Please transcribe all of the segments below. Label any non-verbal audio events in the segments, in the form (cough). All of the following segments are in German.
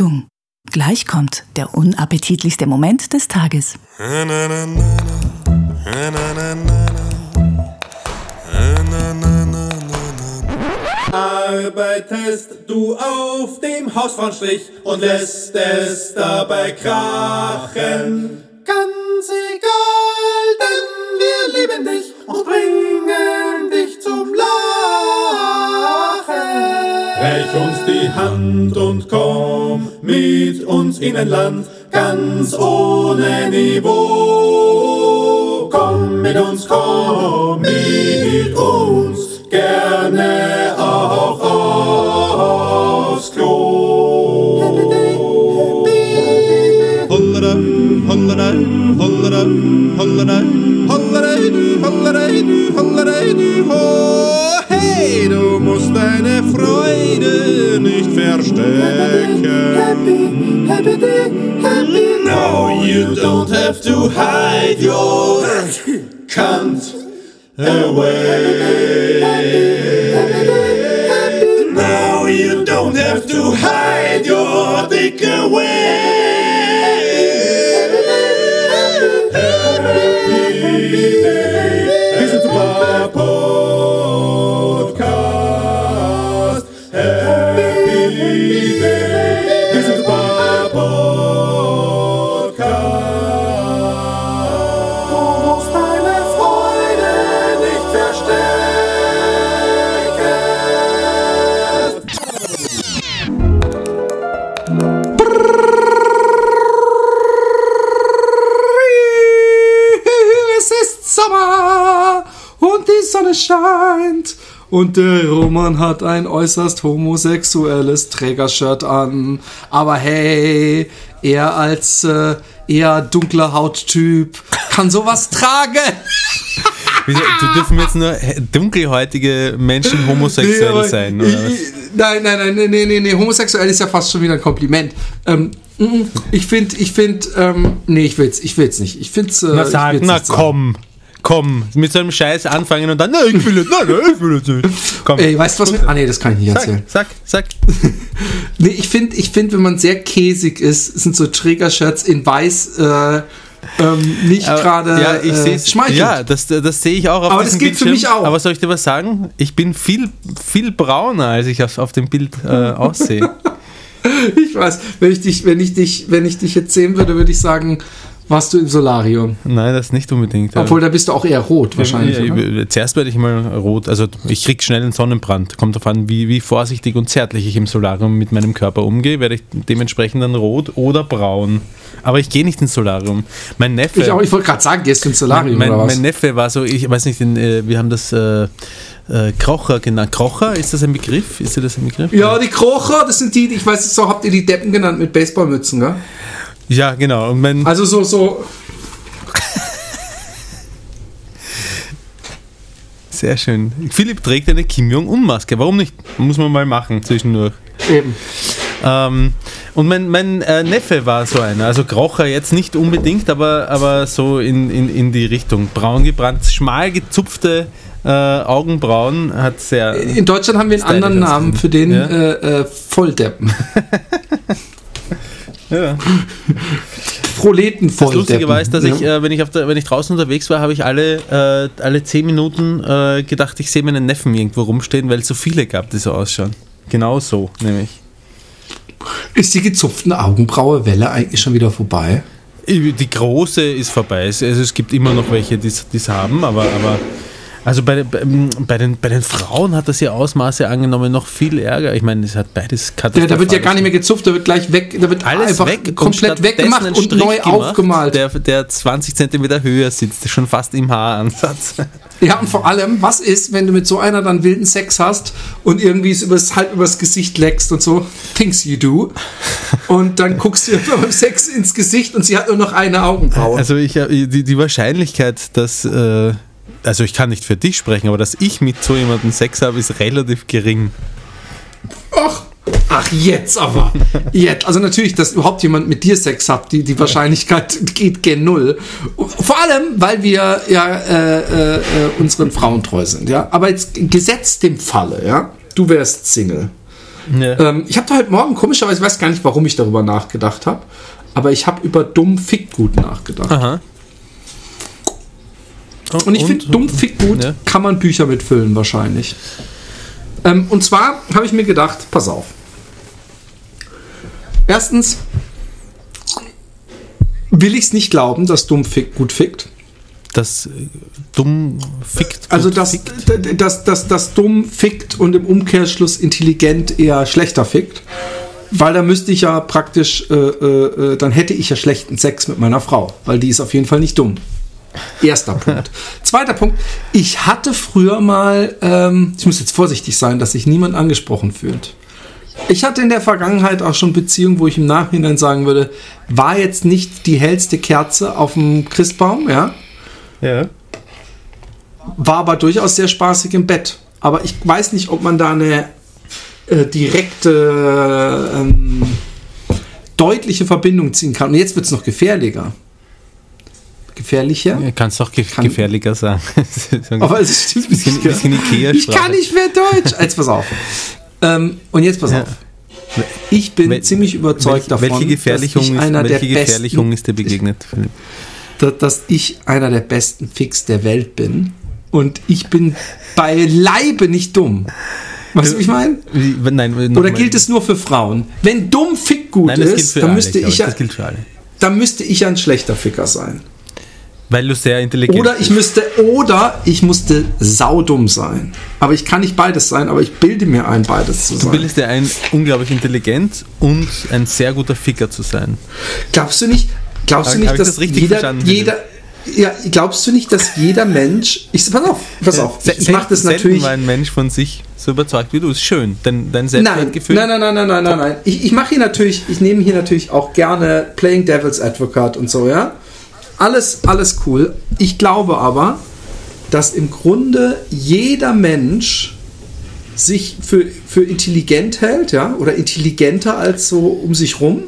Achtung, gleich kommt der unappetitlichste Moment des Tages. Arbeitest du auf dem Hausfrauenstrich und lässt es dabei krachen. Ganz egal, denn wir lieben dich und bringen dich Reich uns die Hand und komm mit uns in ein Land ganz ohne Niveau. Komm mit uns, komm mit uns, gerne hollera, hollera, hollera, hollera, hollera, ho. Hey, du musst deine Freude nicht verstecken. No, you don't have to hide your cunt away. No, you don't have to hide your dick away. Sonne scheint. Und der Roman hat ein äußerst homosexuelles Trägershirt an. Aber hey, er als äh, eher dunkler Hauttyp kann sowas tragen. (laughs) Wieso, du dürfen jetzt nur dunkelhäutige Menschen homosexuell aber sein, oder ich- was? Nein, nein, nein, nee, nee, nee, nee, homosexuell ist ja fast schon wieder ein Kompliment. Ähm, mm, mm, ich finde, ich finde, ähm, nee, ich will's, ich will's nicht. Ich find's, äh, Na ich sag, will's na nicht sagen. Komm, mit so einem Scheiß anfangen und dann, nein, ich will jetzt, nein, nein, ich will jetzt nicht. Komm, Ey, weißt du was? Mit, ah, nee, das kann ich nicht erzählen. sag, sag, sag. Nee, ich finde, ich find, wenn man sehr käsig ist, sind so Trägershirts in weiß äh, ähm, nicht gerade ja, ich äh, schmeichelnd. ja, das, das sehe ich auch auf Aber das gilt für Bildschirm. mich auch. Aber soll ich dir was sagen? Ich bin viel, viel brauner, als ich auf, auf dem Bild äh, (laughs) aussehe. Ich weiß, wenn ich dich, wenn ich dich, wenn ich dich jetzt sehen würde, würde ich sagen, warst du im Solarium. Nein, das nicht unbedingt. Obwohl, da bist du auch eher rot wahrscheinlich. Ja, ich- Zuerst werde ich mal rot, also ich krieg schnell einen Sonnenbrand. Kommt darauf an, wie, wie vorsichtig und zärtlich ich im Solarium mit meinem Körper umgehe, werde ich dementsprechend dann rot oder braun. Aber ich gehe nicht ins Solarium. Mein Neffe. Ich, auch, ich wollte gerade sagen, gehst du ins Solarium mein, oder was? mein Neffe war so, ich weiß nicht, in, äh, wir haben das äh, äh, Krocher genannt. Krocher, ist das ein Begriff? Ist das ein Begriff? ja, die Krocher, das sind die, die- ich weiß nicht, so habt ihr die Deppen genannt mit Baseballmützen, gell? Ja, genau. Und mein, Also so, so, sehr schön. Philipp trägt eine Kim Jong-un-Maske. Warum nicht? Muss man mal machen zwischendurch. eben. Ähm, und mein, mein äh, Neffe war so einer, also Krocher jetzt nicht unbedingt, aber, aber so in, in, in die Richtung. Braun gebrannt, schmal gezupfte äh, Augenbrauen hat sehr. In Deutschland haben wir einen anderen Namen für den Ja. äh, äh, Volldeppen. (laughs) Ja. (laughs) Proleten Das Lustige war, ist, dass ich, äh, wenn, ich auf der, wenn ich draußen unterwegs war, habe ich alle, äh, alle zehn Minuten äh, gedacht, ich sehe meinen Neffen irgendwo rumstehen, weil es so viele gab, die so ausschauen. Genau so, nämlich. Ist die gezupften Augenbraue-Welle eigentlich schon wieder vorbei? Die große ist vorbei. Es- Also es gibt immer noch welche, die es haben, aber, aber also bei, bei, bei, den, bei den Frauen hat das ja Ausmaße angenommen, noch viel Ärger. Ich meine, es hat beides Ja, katastrophal. da wird ja gar nicht mehr gezupft, da wird gleich weg, da wird alles einfach weg, komplett weggemacht und neu gemacht, aufgemalt. Der, der 20 Zentimeter höher sitzt, schon fast im Haaransatz. (laughs) Ja, und vor allem, was ist, wenn du mit so einer dann wilden Sex hast und irgendwie es übers, halb übers Gesicht leckst und so, things you do. Und dann guckst du ihr beim (laughs) Sex ins Gesicht und sie hat nur noch eine Augenbraue. Also ich, äh, die, die Wahrscheinlichkeit, dass, äh, also ich kann nicht für dich sprechen, aber dass ich mit so jemandem Sex habe, ist relativ gering. Ach, ach, jetzt aber. Jetzt. Also natürlich, dass überhaupt jemand mit dir Sex hat, die, die Wahrscheinlichkeit geht gen Null. Vor allem, weil wir ja äh, äh, unseren Frauen treu sind, ja. Aber jetzt gesetzt dem Falle, ja, du wärst Single. Ja. Ähm, ich habe da heute Morgen komischerweise, ich weiß gar nicht, warum ich darüber nachgedacht habe, aber ich habe über dumm fickt gut nachgedacht. Aha. Und ich finde, dumm fickt gut Ja. kann man Bücher mitfüllen wahrscheinlich. Ähm, und zwar habe ich mir gedacht, pass auf. Erstens will ich es nicht glauben, dass dumm fickt gut fickt. Das äh, dumm fickt. Also gut dass, fickt. d- dass, dass das dumm fickt und im Umkehrschluss intelligent eher schlechter fickt. Weil da müsste ich ja praktisch, äh, äh, äh, dann hätte ich ja schlechten Sex mit meiner Frau, weil die ist auf jeden Fall nicht dumm. Erster Punkt. Zweiter Punkt, ich hatte früher mal, ähm, ich muss jetzt vorsichtig sein, dass sich niemand angesprochen fühlt. Ich hatte in der Vergangenheit auch schon Beziehungen, wo ich im Nachhinein sagen würde, war jetzt nicht die hellste Kerze auf dem Christbaum, ja, Ja. war aber durchaus sehr spaßig im Bett. Aber ich weiß nicht, ob man da eine äh, direkte, ähm, deutliche Verbindung ziehen kann. Und jetzt wird es noch gefährlicher. Gefährlicher? Ja, Kannst doch ge Kann- gefährlicher sagen. (laughs) Aber es stimmt bisschen, nicht. bisschen Ikea Ich kann nicht mehr Deutsch. Jetzt pass auf. Ähm, und jetzt pass Ja. auf. Ich bin Wel- ziemlich überzeugt davon, welche Gefährlichung, dass ich ist, einer welche der Gefährlichung besten, ist dir begegnet, Philipp? dass, ich einer der besten Fix der Welt bin. Und ich bin beileibe nicht dumm. Weißt du, wie ich meine? Nein, Oder gilt es nur für Frauen? Wenn dumm Fick gut Nein, ist, dann alle, müsste, glaub ich ja, für alle. dann müsste ich ja ein schlechter Ficker sein. Weil du sehr intelligent Oder ich bist. müsste, oder ich musste saudumm sein. Aber ich kann nicht beides sein, aber ich bilde mir ein, beides zu Du sein. bildest dir ein, unglaublich intelligent und ein sehr guter Ficker zu sein. Glaubst du nicht, glaubst du Hab- nicht, ich dass das richtig jeder, jeder, ja, glaubst du nicht, dass jeder Mensch, ich, pass auf, pass auf, Se- ich, ich mache das natürlich, war ein Mensch von sich so überzeugt wie du. Ist schön. Dein, dein Nein, Selbstwertgefühl. nein, nein, nein, nein, nein, nein, nein. Ich, ich mache hier natürlich, ich nehme hier natürlich auch gerne Playing Devil's Advocate und so, ja. Alles, alles cool. Ich glaube aber, dass im Grunde jeder Mensch sich für, für intelligent hält, ja, oder intelligenter als so um sich rum.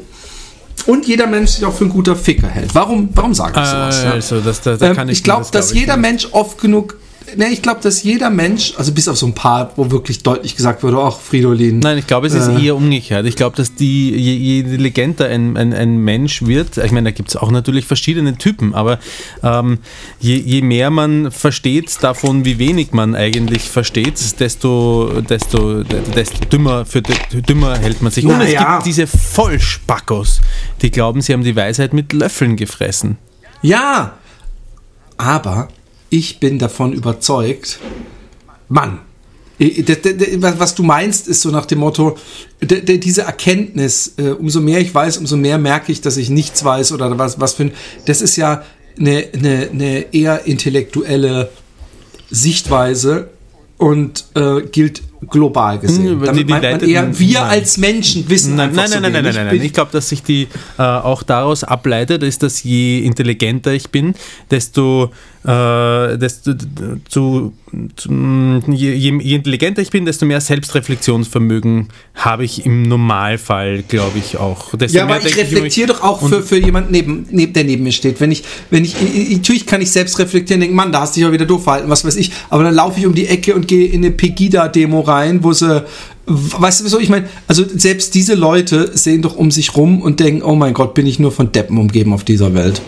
Und jeder Mensch sich auch für ein guter Ficker hält. Warum, warum sage ich sowas? ja? Also, das, da, da Ähm, kann ich ich glaube, das dass glaub ich jeder nicht. Mensch oft genug. Ne, ich glaube, dass jeder Mensch, also bis auf so ein paar, wo wirklich deutlich gesagt wurde, ach, Fridolin. Nein, ich glaube, es ist Äh. eher umgekehrt. Ich glaube, dass die, je, je intelligenter ein, ein, ein Mensch wird, ich meine, da gibt es auch natürlich verschiedene Typen, aber ähm, je, je mehr man versteht davon, wie wenig man eigentlich versteht, desto, desto, desto dümmer, für dümmer hält man sich. Und es ja. gibt diese Vollspackos, die glauben, sie haben die Weisheit mit Löffeln gefressen. Ja, aber ich bin davon überzeugt, Mann, äh, was du meinst, ist so nach dem Motto, diese Erkenntnis, äh, umso mehr ich weiß, umso mehr merke ich, dass ich nichts weiß oder was, was für ein, das ist ja eine, eine, eine eher intellektuelle Sichtweise und äh, gilt global gesehen. Hm, die- Damit die meint man eher, wir nein. als Menschen wissen Nein, einfach nein, so nein, nein, nein, wenig. nein, nein. Ich glaube, dass sich die äh, auch daraus ableitet, ist, dass je intelligenter ich bin, desto, äh, desto zu, zu, je, je, intelligenter ich bin, desto mehr Selbstreflexionsvermögen habe ich im Normalfall, glaube ich, auch. Desto Ja, aber ich reflektiere doch auch und- für, für jemanden, neben, neben, der neben mir steht. Wenn ich, wenn ich, ich- ich- natürlich kann ich selbst reflektieren, denke, Mann, da hast du dich ja wieder doof verhalten, was weiß ich. Aber dann laufe ich um die Ecke und gehe in eine Pegida-Demo rein, wo sie, weißt du, wieso ich meine, also selbst diese Leute sehen doch um sich rum und denken, oh mein Gott, bin ich nur von Deppen umgeben auf dieser Welt.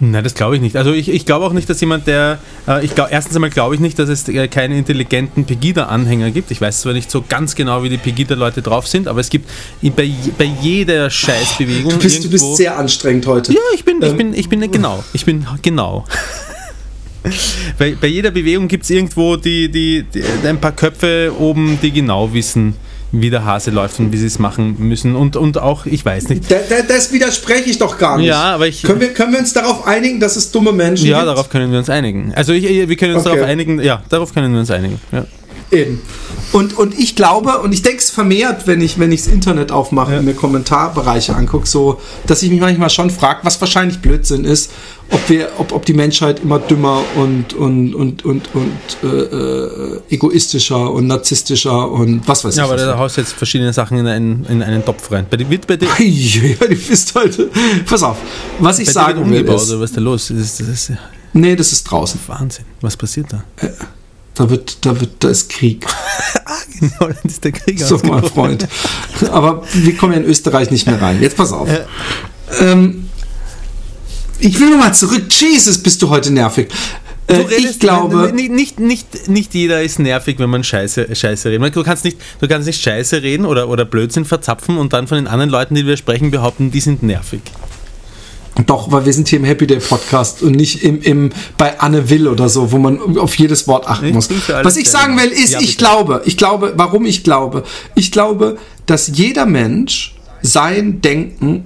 Nein, das glaube ich nicht. Also ich, ich glaube auch nicht, dass jemand, der, äh, ich glaube, erstens einmal glaube ich nicht, dass es äh, keine intelligenten Pegida-Anhänger gibt. Ich weiß zwar nicht so ganz genau, wie die Pegida-Leute drauf sind, aber es gibt i- bei, bei jeder Scheißbewegung Du bist, du bist irgendwo- sehr anstrengend heute. Ja, ich bin, ich Ähm, bin, ich bin genau. Ich bin genau. (laughs) bei, bei jeder Bewegung gibt es irgendwo die, die, die, ein paar Köpfe oben, die genau wissen, wie der Hase läuft und wie sie es machen müssen. Und, und auch, ich weiß nicht. Da, da, das widerspreche ich doch gar nicht. Ja, aber ich- Können wir, können wir uns darauf einigen, dass es dumme Menschen Ja, gibt? darauf können wir uns einigen. Also ich, wir können uns Okay. darauf einigen, ja, darauf können wir uns einigen. Ja. Eben. Und, und ich glaube, und ich denke es vermehrt, wenn ich wenn ich das Internet aufmache und mir Kommentarbereiche angucke, so, dass ich mich manchmal schon frage, was wahrscheinlich Blödsinn ist, ob wir, ob, ob die Menschheit immer dümmer und und und und, und äh, äh, egoistischer und narzisstischer und was weiß Ja, ich. aber was da haust jetzt verschiedene Sachen in einen, in einen Topf rein. Bei dir wird bei dir, ja, die bist heute. Pass auf, was ich bei dir wird sagen will umgebaut, ist, oder was ist da los? Das ist, das ist nee, das ist draußen. Wahnsinn. Was passiert da? Da wird, da wird, da ist Krieg. (laughs) In Holland ist der Krieg So, mein. Freund. Aber wir kommen ja in Österreich nicht mehr rein. Jetzt pass auf. Ähm, ich will nochmal zurück. Jesus, bist du heute nervig. Äh, ich glaube. Nicht, nicht, nicht, nicht jeder ist nervig, wenn man Scheiße, Scheiße redet. Du kannst, nicht, du kannst nicht Scheiße reden oder, oder Blödsinn verzapfen und dann von den anderen Leuten, die wir sprechen, behaupten, die sind nervig. Doch, weil wir sind hier im Happy Day Podcast und nicht im, im, bei Anne Will oder so, wo man auf jedes Wort achten muss. Was ich sagen will, ist, Ja, ich glaube, ich glaube, warum ich glaube, ich glaube, dass jeder Mensch sein Denken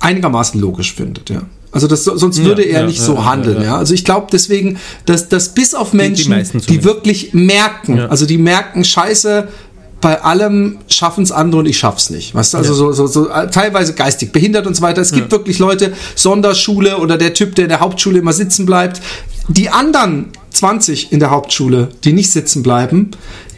einigermaßen logisch findet, ja. Also das, sonst Ja, würde er ja, nicht ja, so ja, handeln, ja, ja. Also ich glaube deswegen, dass, dass bis auf Menschen, meisten die, zumindest. wirklich merken, Ja. also die merken, scheiße, bei allem schaffen es andere und ich schaff's nicht. Weißt du, also Ja. so, so, so äh, teilweise geistig behindert und so weiter. Es gibt wirklich Leute, Sonderschule oder der Typ, der in der Hauptschule immer sitzen bleibt. Die anderen 20 in der Hauptschule, die nicht sitzen bleiben,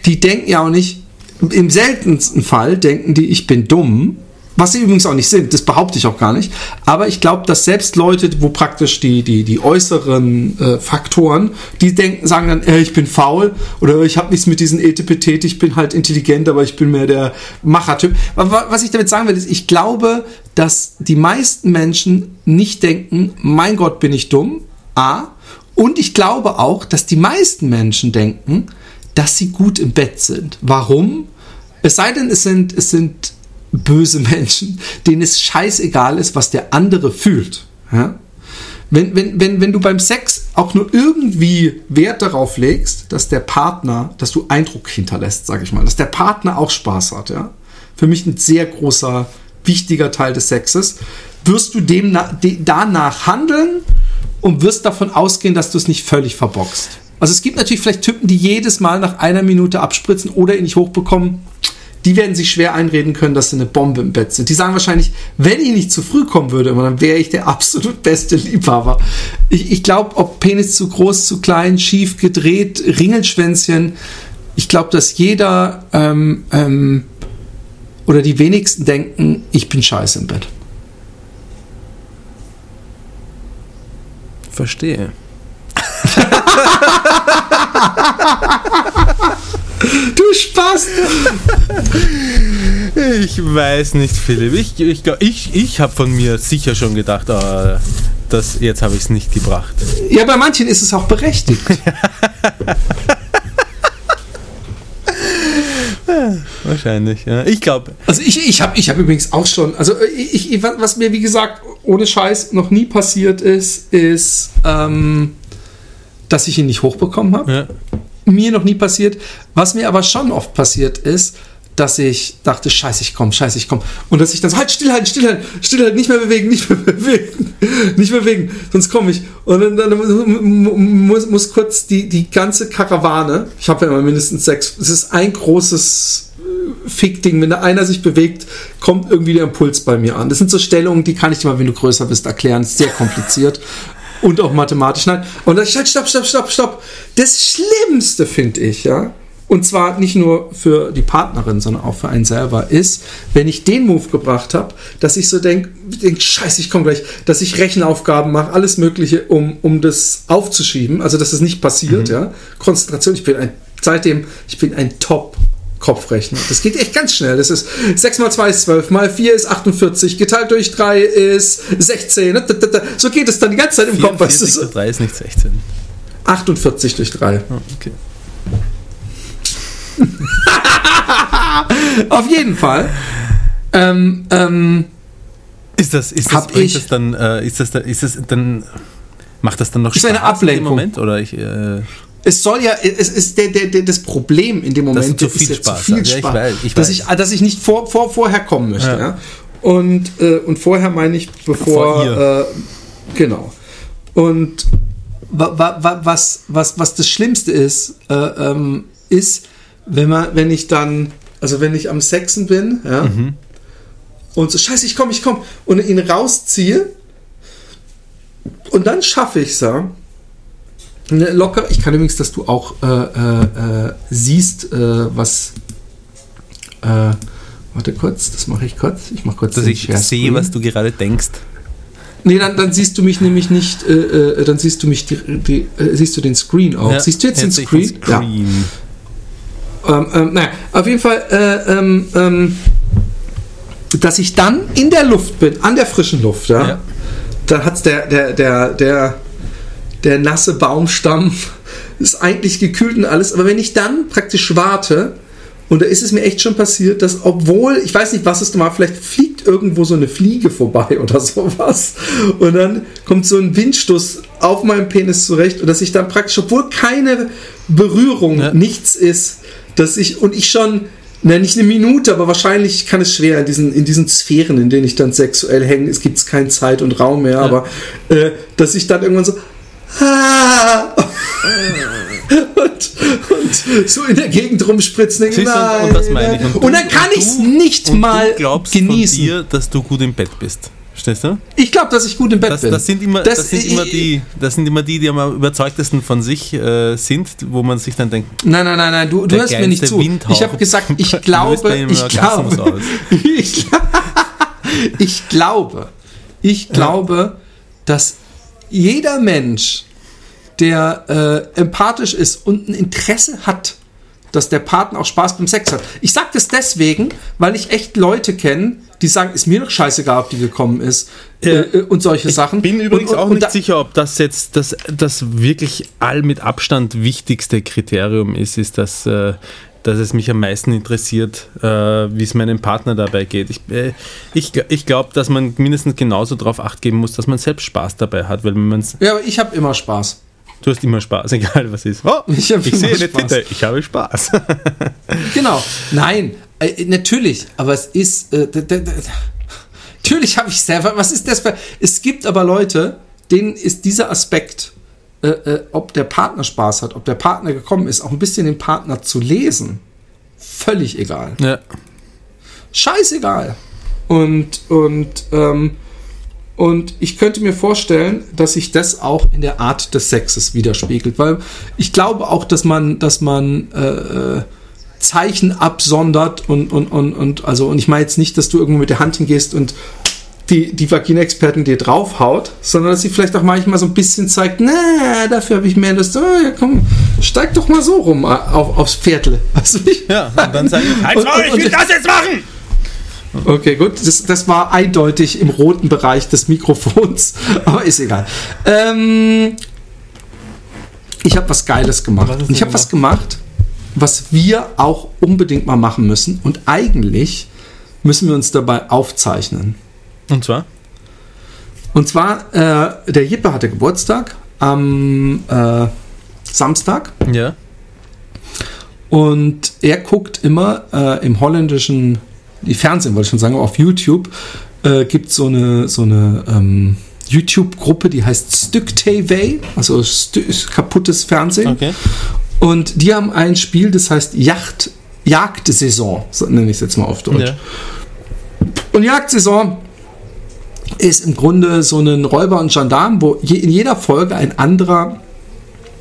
die denken ja auch nicht, im seltensten Fall denken die, ich bin dumm. Was sie übrigens auch nicht sind, das behaupte ich auch gar nicht. Aber ich glaube, dass selbst Leute, wo praktisch die, die, die äußeren äh, Faktoren, die denken, sagen dann, äh, ich bin faul oder ich habe nichts mit diesen Etepetete, ich bin halt intelligent, aber ich bin mehr der Machertyp. Was ich damit sagen will, ist, ich glaube, dass die meisten Menschen nicht denken, mein Gott, bin ich dumm. A. Und ich glaube auch, dass die meisten Menschen denken, dass sie gut im Bett sind. Warum? Es sei denn, es sind, es sind böse Menschen, denen es scheißegal ist, was der andere fühlt. Ja? Wenn, wenn, wenn, wenn du beim Sex auch nur irgendwie Wert darauf legst, dass der Partner, dass du Eindruck hinterlässt, sag ich mal, dass der Partner auch Spaß hat, ja. Für mich ein sehr großer, wichtiger Teil des Sexes, wirst du dem de, danach handeln und wirst davon ausgehen, dass du es nicht völlig verboxt. Also es gibt natürlich vielleicht Typen, die jedes Mal nach einer Minute abspritzen oder ihn nicht hochbekommen. Die werden sich schwer einreden können, dass sie eine Bombe im Bett sind. Die sagen wahrscheinlich, wenn ich nicht zu früh kommen würde, dann wäre ich der absolut beste Liebhaber. Ich, ich glaube, ob Penis zu groß, zu klein, schief, gedreht, Ringelschwänzchen, ich glaube, dass jeder ähm, ähm, oder die wenigsten denken, ich bin scheiße im Bett. Verstehe. (laughs) Du Spaß! Ich weiß nicht, Philipp. Ich, ich, ich, ich habe von mir sicher schon gedacht, ah, das, jetzt habe ich es nicht gebracht. Ja, bei manchen ist es auch berechtigt. (laughs) Wahrscheinlich, ja. Ich glaube, Also ich, ich habe ich hab übrigens auch schon, also ich, ich, was mir wie gesagt ohne Scheiß noch nie passiert ist, ist, ähm, dass ich ihn nicht hochbekommen habe. ja. Mir noch nie passiert. Was mir aber schon oft passiert ist, dass ich dachte, scheiße, ich komm, scheiße, ich komm. Und dass ich dann so, halt, stillhalten, stillhalten, stillhalten, nicht mehr bewegen, nicht mehr (laughs) bewegen, nicht mehr bewegen, sonst komme ich. Und dann, dann muss, muss kurz die, die ganze Karawane, ich habe ja immer mindestens sechs, es ist ein großes äh, Fickding, wenn da einer sich bewegt, kommt irgendwie der Impuls bei mir an. Das sind so Stellungen, die kann ich dir mal, wenn du größer bist, erklären. Sehr kompliziert. Und auch mathematisch. Nein. Und dann ich halt, stopp, stopp, stopp, stopp. Das Schlimmste finde ich, ja. Und zwar nicht nur für die Partnerin, sondern auch für einen selber, ist, wenn ich den Move gebracht habe, dass ich so denke, denk, scheiße, ich komme gleich, dass ich Rechenaufgaben mache, alles Mögliche, um, um das aufzuschieben, also dass es nicht passiert, ja. Konzentration, ich bin ein, seitdem, ich bin ein Top. Kopfrechner. Das geht echt ganz schnell. Das ist 6 mal 2 ist 12, mal 4 ist 48, geteilt durch 3 ist 16. So geht es dann die ganze Zeit im Kopf. weißt du, 44 so. zu 3 ist nicht 16. 48 durch 3. Oh, okay. (laughs) Auf jeden Fall. Ähm, ähm, Ist das, ist das, ich- das dann, äh, ist das, da- ist das dann, macht das dann noch Ist eine Ablenkung. Moment? Oder ich, äh, es soll ja, es ist der, der, der, das Problem in dem Moment, zu ist Spaß zu viel hast. Ja, ich Spaß, weiß, ich dass, weiß. ich, dass ich nicht vor, vor, vorher kommen möchte. Ja. Ja. Und, äh, und vorher meine ich, bevor. Äh, genau. Und wa, wa, wa, was, was, was das Schlimmste ist, äh, ähm, ist, wenn, man, wenn ich dann, also wenn ich am Sexen bin, ja, Mhm. und so, scheiße, ich komme, ich komme, und ihn rausziehe, und dann schaffe ich es, ja, Locker. Ich kann übrigens, dass du auch äh, äh, äh, siehst, äh, was. Äh, warte kurz, das mache ich kurz. Ich mache kurz. dass ich sehe, Screen. was du gerade denkst. Nee, dann, dann siehst du mich nämlich nicht. Äh, dann siehst du mich. Die, die, siehst du den Screen auch? Ja, siehst du jetzt den ich Screen? Ja. Screen. Ähm, ähm, naja, auf jeden Fall, äh, ähm, ähm, dass ich dann in der Luft bin, an der frischen Luft, ja. Ja. Da hat's der, der, der, der, der nasse Baumstamm ist eigentlich gekühlt und alles. Aber wenn ich dann praktisch warte, und da ist es mir echt schon passiert, dass obwohl, ich weiß nicht, was es war, vielleicht fliegt irgendwo so eine Fliege vorbei (laughs) oder sowas. Und dann kommt so ein Windstoß auf meinem Penis zurecht und dass ich dann praktisch, obwohl keine Berührung, Ja. nichts ist, dass ich, und ich schon, na, nicht eine Minute, aber wahrscheinlich kann es schwer in diesen, in diesen Sphären, in denen ich dann sexuell hänge, es gibt keine Zeit und Raum mehr, aber äh, dass ich dann irgendwann so, (laughs) und, und so in der Gegend rumspritzen. du, und- nein, und das meine ich. nein. Und Und, du- dann kann und ich es nicht Und mal du glaubst genießen. von dir, dass du gut im Bett bist. Verstehst du? Ich glaube, dass ich gut im Bett Das, bin. das, sind immer, das, sind ich- immer die, das sind immer die, die am überzeugtesten von sich äh, sind, wo man sich dann denkt, Nein, nein, nein, nein, du, du hörst mir nicht zu. Windhauch Ich habe gesagt, ich (laughs) glaube, ich glaube, (laughs) ich glaube, ich glaube, dass jeder Mensch, der äh, empathisch ist und ein Interesse hat, dass der Partner auch Spaß beim Sex hat. Ich sage das deswegen, weil ich echt Leute kenne, die sagen, ist mir doch scheißegal, ob die gekommen ist äh, äh, und solche Sachen. bin übrigens und, und, auch nicht sicher, ob das jetzt das, das wirklich all mit Abstand wichtigste Kriterium ist, ist, dass, äh, dass es mich am meisten interessiert, äh, wie es meinem Partner dabei geht. Ich, äh, ich, ich glaube, dass man mindestens genauso darauf acht geben muss, dass man selbst Spaß dabei hat, weil wenn man's, Ja, aber ich habe immer Spaß. Du hast immer Spaß, (laughs) egal was ist. Oh, Ich ich, sehe eine. Titte, ich habe Spaß. (laughs) Genau. Nein, äh, natürlich, aber es ist. Äh, natürlich habe ich selber. Was ist das für. Es gibt aber Leute, denen ist dieser Aspekt, äh, äh, ob der Partner Spaß hat, ob der Partner gekommen ist, auch ein bisschen den Partner zu lesen, völlig egal. ja. Scheißegal. Und, und, ähm, und ich könnte mir vorstellen, dass sich das auch in der Art des Sexes widerspiegelt, weil ich glaube auch, dass man, dass man äh, Zeichen absondert und, und, und, und also und ich meine jetzt nicht, dass du irgendwo mit der Hand hingehst und die, die Vagina-Experten dir draufhaut, sondern dass sie vielleicht auch manchmal so ein bisschen zeigt, na, dafür habe ich mehr Lust, oh, ja komm, steig doch mal so rum äh, auf, aufs Pferdle. (laughs) Weißt du ja, und dann sage ich, halt und- und- das jetzt machen! Okay, gut. Das, das war eindeutig im roten Bereich des Mikrofons, (laughs) aber ist egal. Ähm, ich habe was Geiles gemacht. Was ich habe was gemacht, was wir auch unbedingt mal machen müssen. Und eigentlich müssen wir uns dabei aufzeichnen. Und zwar? Und zwar, äh, der Jippe hatte Geburtstag am äh, Samstag. Ja. Und er guckt immer äh, im holländischen, die Fernsehen wollte ich schon sagen, aber auf YouTube äh, gibt so eine, so eine ähm, YouTube-Gruppe, die heißt Stück TV, also Stü kaputtes Fernsehen. Okay. Und die haben ein Spiel, das heißt Yacht, Jagdsaison, so nenne ich es jetzt mal auf Deutsch. Ja. Und Jagdsaison ist im Grunde so ein Räuber und Gendarm, wo je, in jeder Folge ein anderer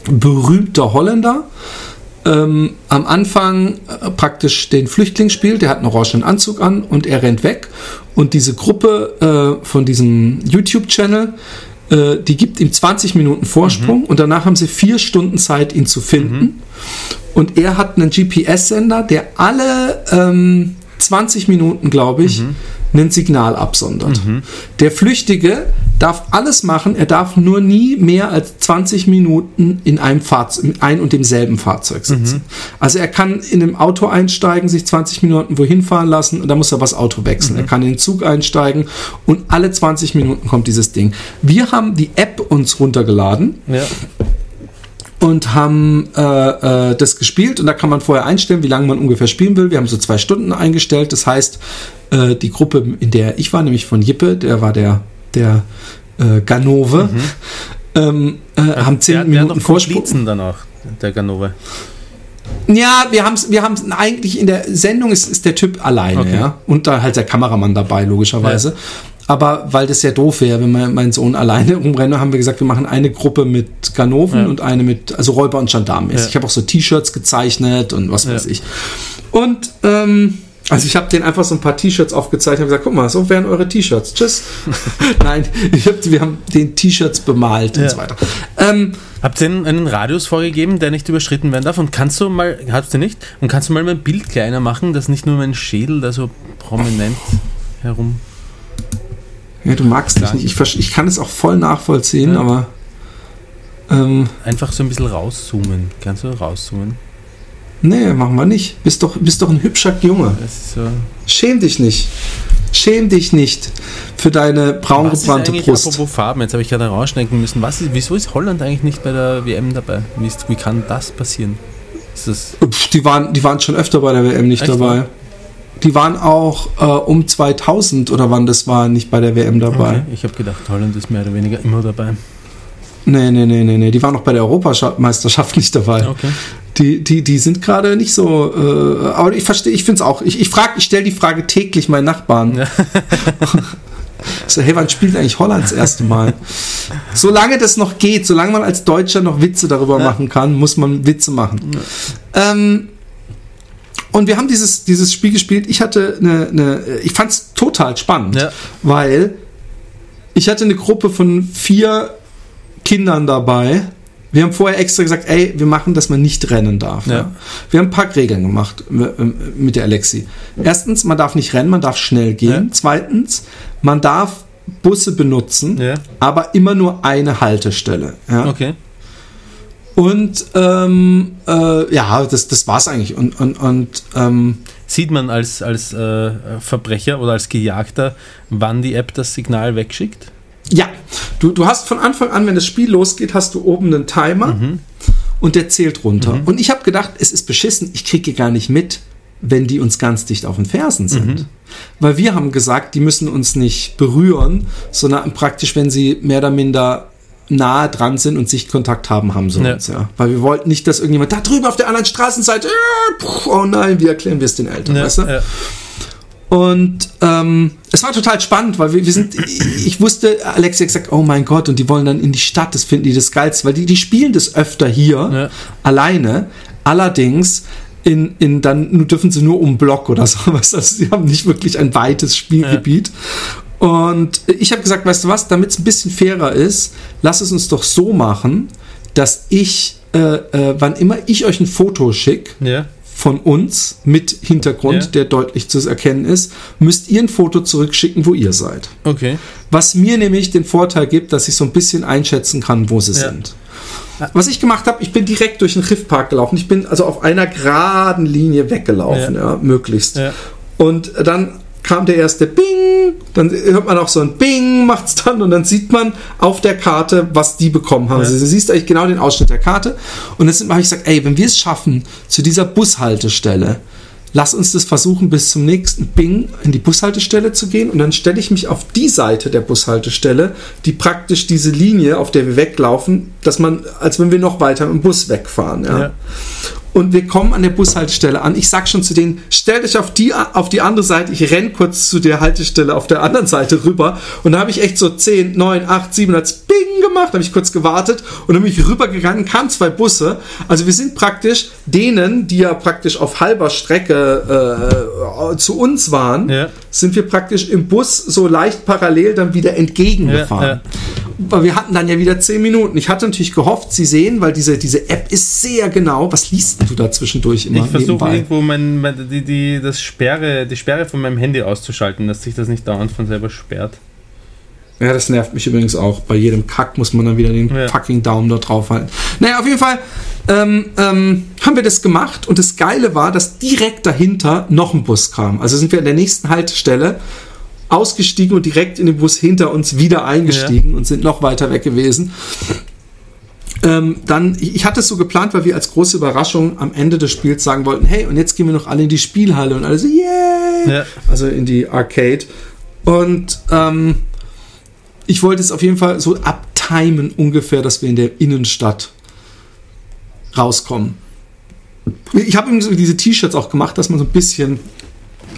berühmter Holländer ähm, am Anfang äh, praktisch den Flüchtling spielt, der hat einen orangenen Anzug an und er rennt weg. Und diese Gruppe äh, von diesem YouTube-Channel, äh, die gibt ihm 20 Minuten Vorsprung und danach haben sie vier Stunden Zeit, ihn zu finden. Und er hat einen GPS-Sender, der alle ähm, 20 Minuten, glaube ich, ein Signal absondert. Der Flüchtige darf alles machen, er darf nur nie mehr als 20 Minuten in einem Fahrzeug, in ein und demselben Fahrzeug sitzen. Also er kann in einem Auto einsteigen, sich 20 Minuten wohin fahren lassen und dann muss er was Auto wechseln. Er kann in den Zug einsteigen und alle 20 Minuten kommt dieses Ding. Wir haben die App uns runtergeladen Ja. Und haben äh, äh, das gespielt und da kann man vorher einstellen, wie lange man ungefähr spielen will. Wir haben so zwei Stunden eingestellt. Das heißt, äh, die Gruppe, in der ich war, nämlich von Jippe, der war der, der äh, Ganove, ähm, äh, haben zehn Der, der Minuten hat noch Vorsprung. Auch, der Ganove. Ja, wir haben es wir haben's eigentlich in der Sendung ist, ist der Typ alleine, Okay. ja. Und da halt der Kameramann dabei, logischerweise. Aber weil das ja doof wäre, wenn mein, mein Sohn alleine (laughs) rumrenne, haben wir gesagt, wir machen eine Gruppe mit Ganoven Ja. und eine mit, also Räuber und Gendarmen. Ja. Ich habe auch so T-Shirts gezeichnet und was weiß Ja. ich. Und ähm, Also ich habe denen einfach so ein paar T-Shirts aufgezeigt und gesagt, guck mal, so wären eure T-Shirts. Tschüss. (laughs) (laughs) Nein, ich hab, wir haben den T-Shirts bemalt Ja. und so weiter. Ähm, Habt ihr einen, einen Radius vorgegeben, der nicht überschritten werden darf? Und kannst du mal, habt ihr nicht? Und kannst du mal mein Bild kleiner machen, dass nicht nur mein Schädel da so prominent herum. Ja, du magst mich nicht. Ich, ich kann es auch voll nachvollziehen, Ja. aber ähm, Einfach so ein bisschen rauszoomen. Kannst du rauszoomen? nee, machen wir nicht. Bist doch, bist doch ein hübscher Junge. So. Schäm dich nicht. Schäm dich nicht für deine braun Was ist gebrannte eigentlich, Brust. apropos Farben, jetzt habe ich gerade rausschnecken müssen. Was ist, wieso ist Holland eigentlich nicht bei der WM dabei? Wie, ist, wie kann das passieren? Ist das, Pff, Die waren, die waren schon öfter bei der WM nicht Echt, dabei. Die waren auch äh, um 2000 oder wann das war, nicht bei der WM dabei. okay. Ich habe gedacht, Holland ist mehr oder weniger immer dabei. Nee, nee, nee, nee, nee. Die waren auch bei der Europameisterschaft nicht dabei. Okay. Die, die, die sind gerade nicht so. Äh, aber ich verstehe, ich finde es auch. Ich, ich frage, ich stelle die Frage täglich meinen Nachbarn. Ja. (laughs) so, hey, wann spielt eigentlich Holland das erste Mal? solange das noch geht, solange man als Deutscher noch Witze darüber Ja. machen kann, muss man Witze machen. Ähm, und wir haben dieses, dieses Spiel gespielt. Ich hatte eine, eine ich fand es total spannend, Ja. weil ich hatte eine Gruppe von vier Kindern dabei. Wir haben vorher extra gesagt, ey, wir machen, dass man nicht rennen darf. Ja. Ja. Wir haben ein paar Regeln gemacht äh, mit der Alexi. Erstens, man darf nicht rennen, man darf schnell gehen. Ja. Zweitens, man darf Busse benutzen, Ja. aber immer nur eine Haltestelle. Okay. Und ähm, äh, ja, das, das war's eigentlich. Und, und, und ähm, Sieht man als, als äh, Verbrecher oder als Gejagter, wann die App das Signal wegschickt? ja, du, du hast von Anfang an, wenn das Spiel losgeht, hast du oben einen Timer und der zählt runter. Und ich habe gedacht, es ist beschissen, ich kriege gar nicht mit, wenn die uns ganz dicht auf den Fersen sind. Weil wir haben gesagt, die müssen uns nicht berühren, sondern praktisch, wenn sie mehr oder minder nahe dran sind und Sichtkontakt haben, haben sie Ja. uns, ja. Weil wir wollten nicht, dass irgendjemand da drüben auf der anderen Straßenseite, äh, oh nein, wie erklären wir es den Eltern, weißt du? ja. Und ähm, es war total spannend, weil wir, wir sind, ich wusste, Alexia hat gesagt, oh mein Gott, und die wollen dann in die Stadt, das finden die das Geilste, weil die, die spielen das öfter hier, Ja. alleine. Allerdings, in, in dann dürfen sie nur um Block oder (laughs) sowas. Also sie haben nicht wirklich ein weites Spielgebiet. Und ich habe gesagt, weißt du was, damit es ein bisschen fairer ist, lass es uns doch so machen, dass ich, äh, äh, wann immer ich euch ein Foto schicke, ja. von uns mit Hintergrund, Ja. der deutlich zu erkennen ist, müsst ihr ein Foto zurückschicken, wo ihr seid. Okay. Was mir nämlich den Vorteil gibt, dass ich so ein bisschen einschätzen kann, wo sie Ja. sind. Was ich gemacht habe, ich bin direkt durch den Riffpark gelaufen. Ich bin also auf einer geraden Linie weggelaufen, ja, möglichst. Ja. Und dann kam der erste Bing, dann hört man auch so ein Bing, macht's dann und dann sieht man auf der Karte, was die bekommen haben. Ja. Also du siehst eigentlich genau den Ausschnitt der Karte und dann habe ich gesagt, ey, wenn wir es schaffen, zu dieser Bushaltestelle, lass uns das versuchen, bis zum nächsten Bing in die Bushaltestelle zu gehen und dann stelle ich mich auf die Seite der Bushaltestelle, die praktisch diese Linie, auf der wir weglaufen, dass man, als wenn wir noch weiter im Bus wegfahren. Ja. Ja. Und wir kommen an der Bushaltestelle an. Ich sag schon zu denen, stellt euch auf die, auf die andere Seite. Ich renn kurz zu der Haltestelle auf der anderen Seite rüber. Und da habe ich echt so 10, 9, 8, 7, als Bing gemacht. habe ich kurz gewartet und dann bin ich rübergegangen, kamen zwei Busse. Also wir sind praktisch denen, die ja praktisch auf halber Strecke äh, zu uns waren, Ja. sind wir praktisch im Bus so leicht parallel dann wieder entgegengefahren. Ja, Aber wir hatten dann ja wieder 10 Minuten. Ich hatte natürlich gehofft, sie sehen, weil diese, diese App ist sehr genau. Was liest du da zwischendurch immer Ich versuche irgendwo mein, mein, die, die, das Sperre, die Sperre von meinem Handy auszuschalten, dass sich das nicht dauernd von selber sperrt. Ja, das nervt mich übrigens auch. Bei jedem Kack muss man dann wieder den Ja. fucking Daumen da drauf halten. Naja, auf jeden Fall ähm, ähm, haben wir das gemacht und das Geile war, dass direkt dahinter noch ein Bus kam. Also sind wir an der nächsten Haltestelle ausgestiegen und direkt in den Bus hinter uns wieder eingestiegen und sind noch weiter weg gewesen. Ähm, dann, ich hatte es so geplant, weil wir als große Überraschung am Ende des Spiels sagen wollten, hey, und jetzt gehen wir noch alle in die Spielhalle und alle so, yay! Ja. Also in die Arcade. Und ähm, ich wollte es auf jeden Fall so abtimen ungefähr, dass wir in der Innenstadt rauskommen. Ich habe so diese T-Shirts auch gemacht, dass man so ein bisschen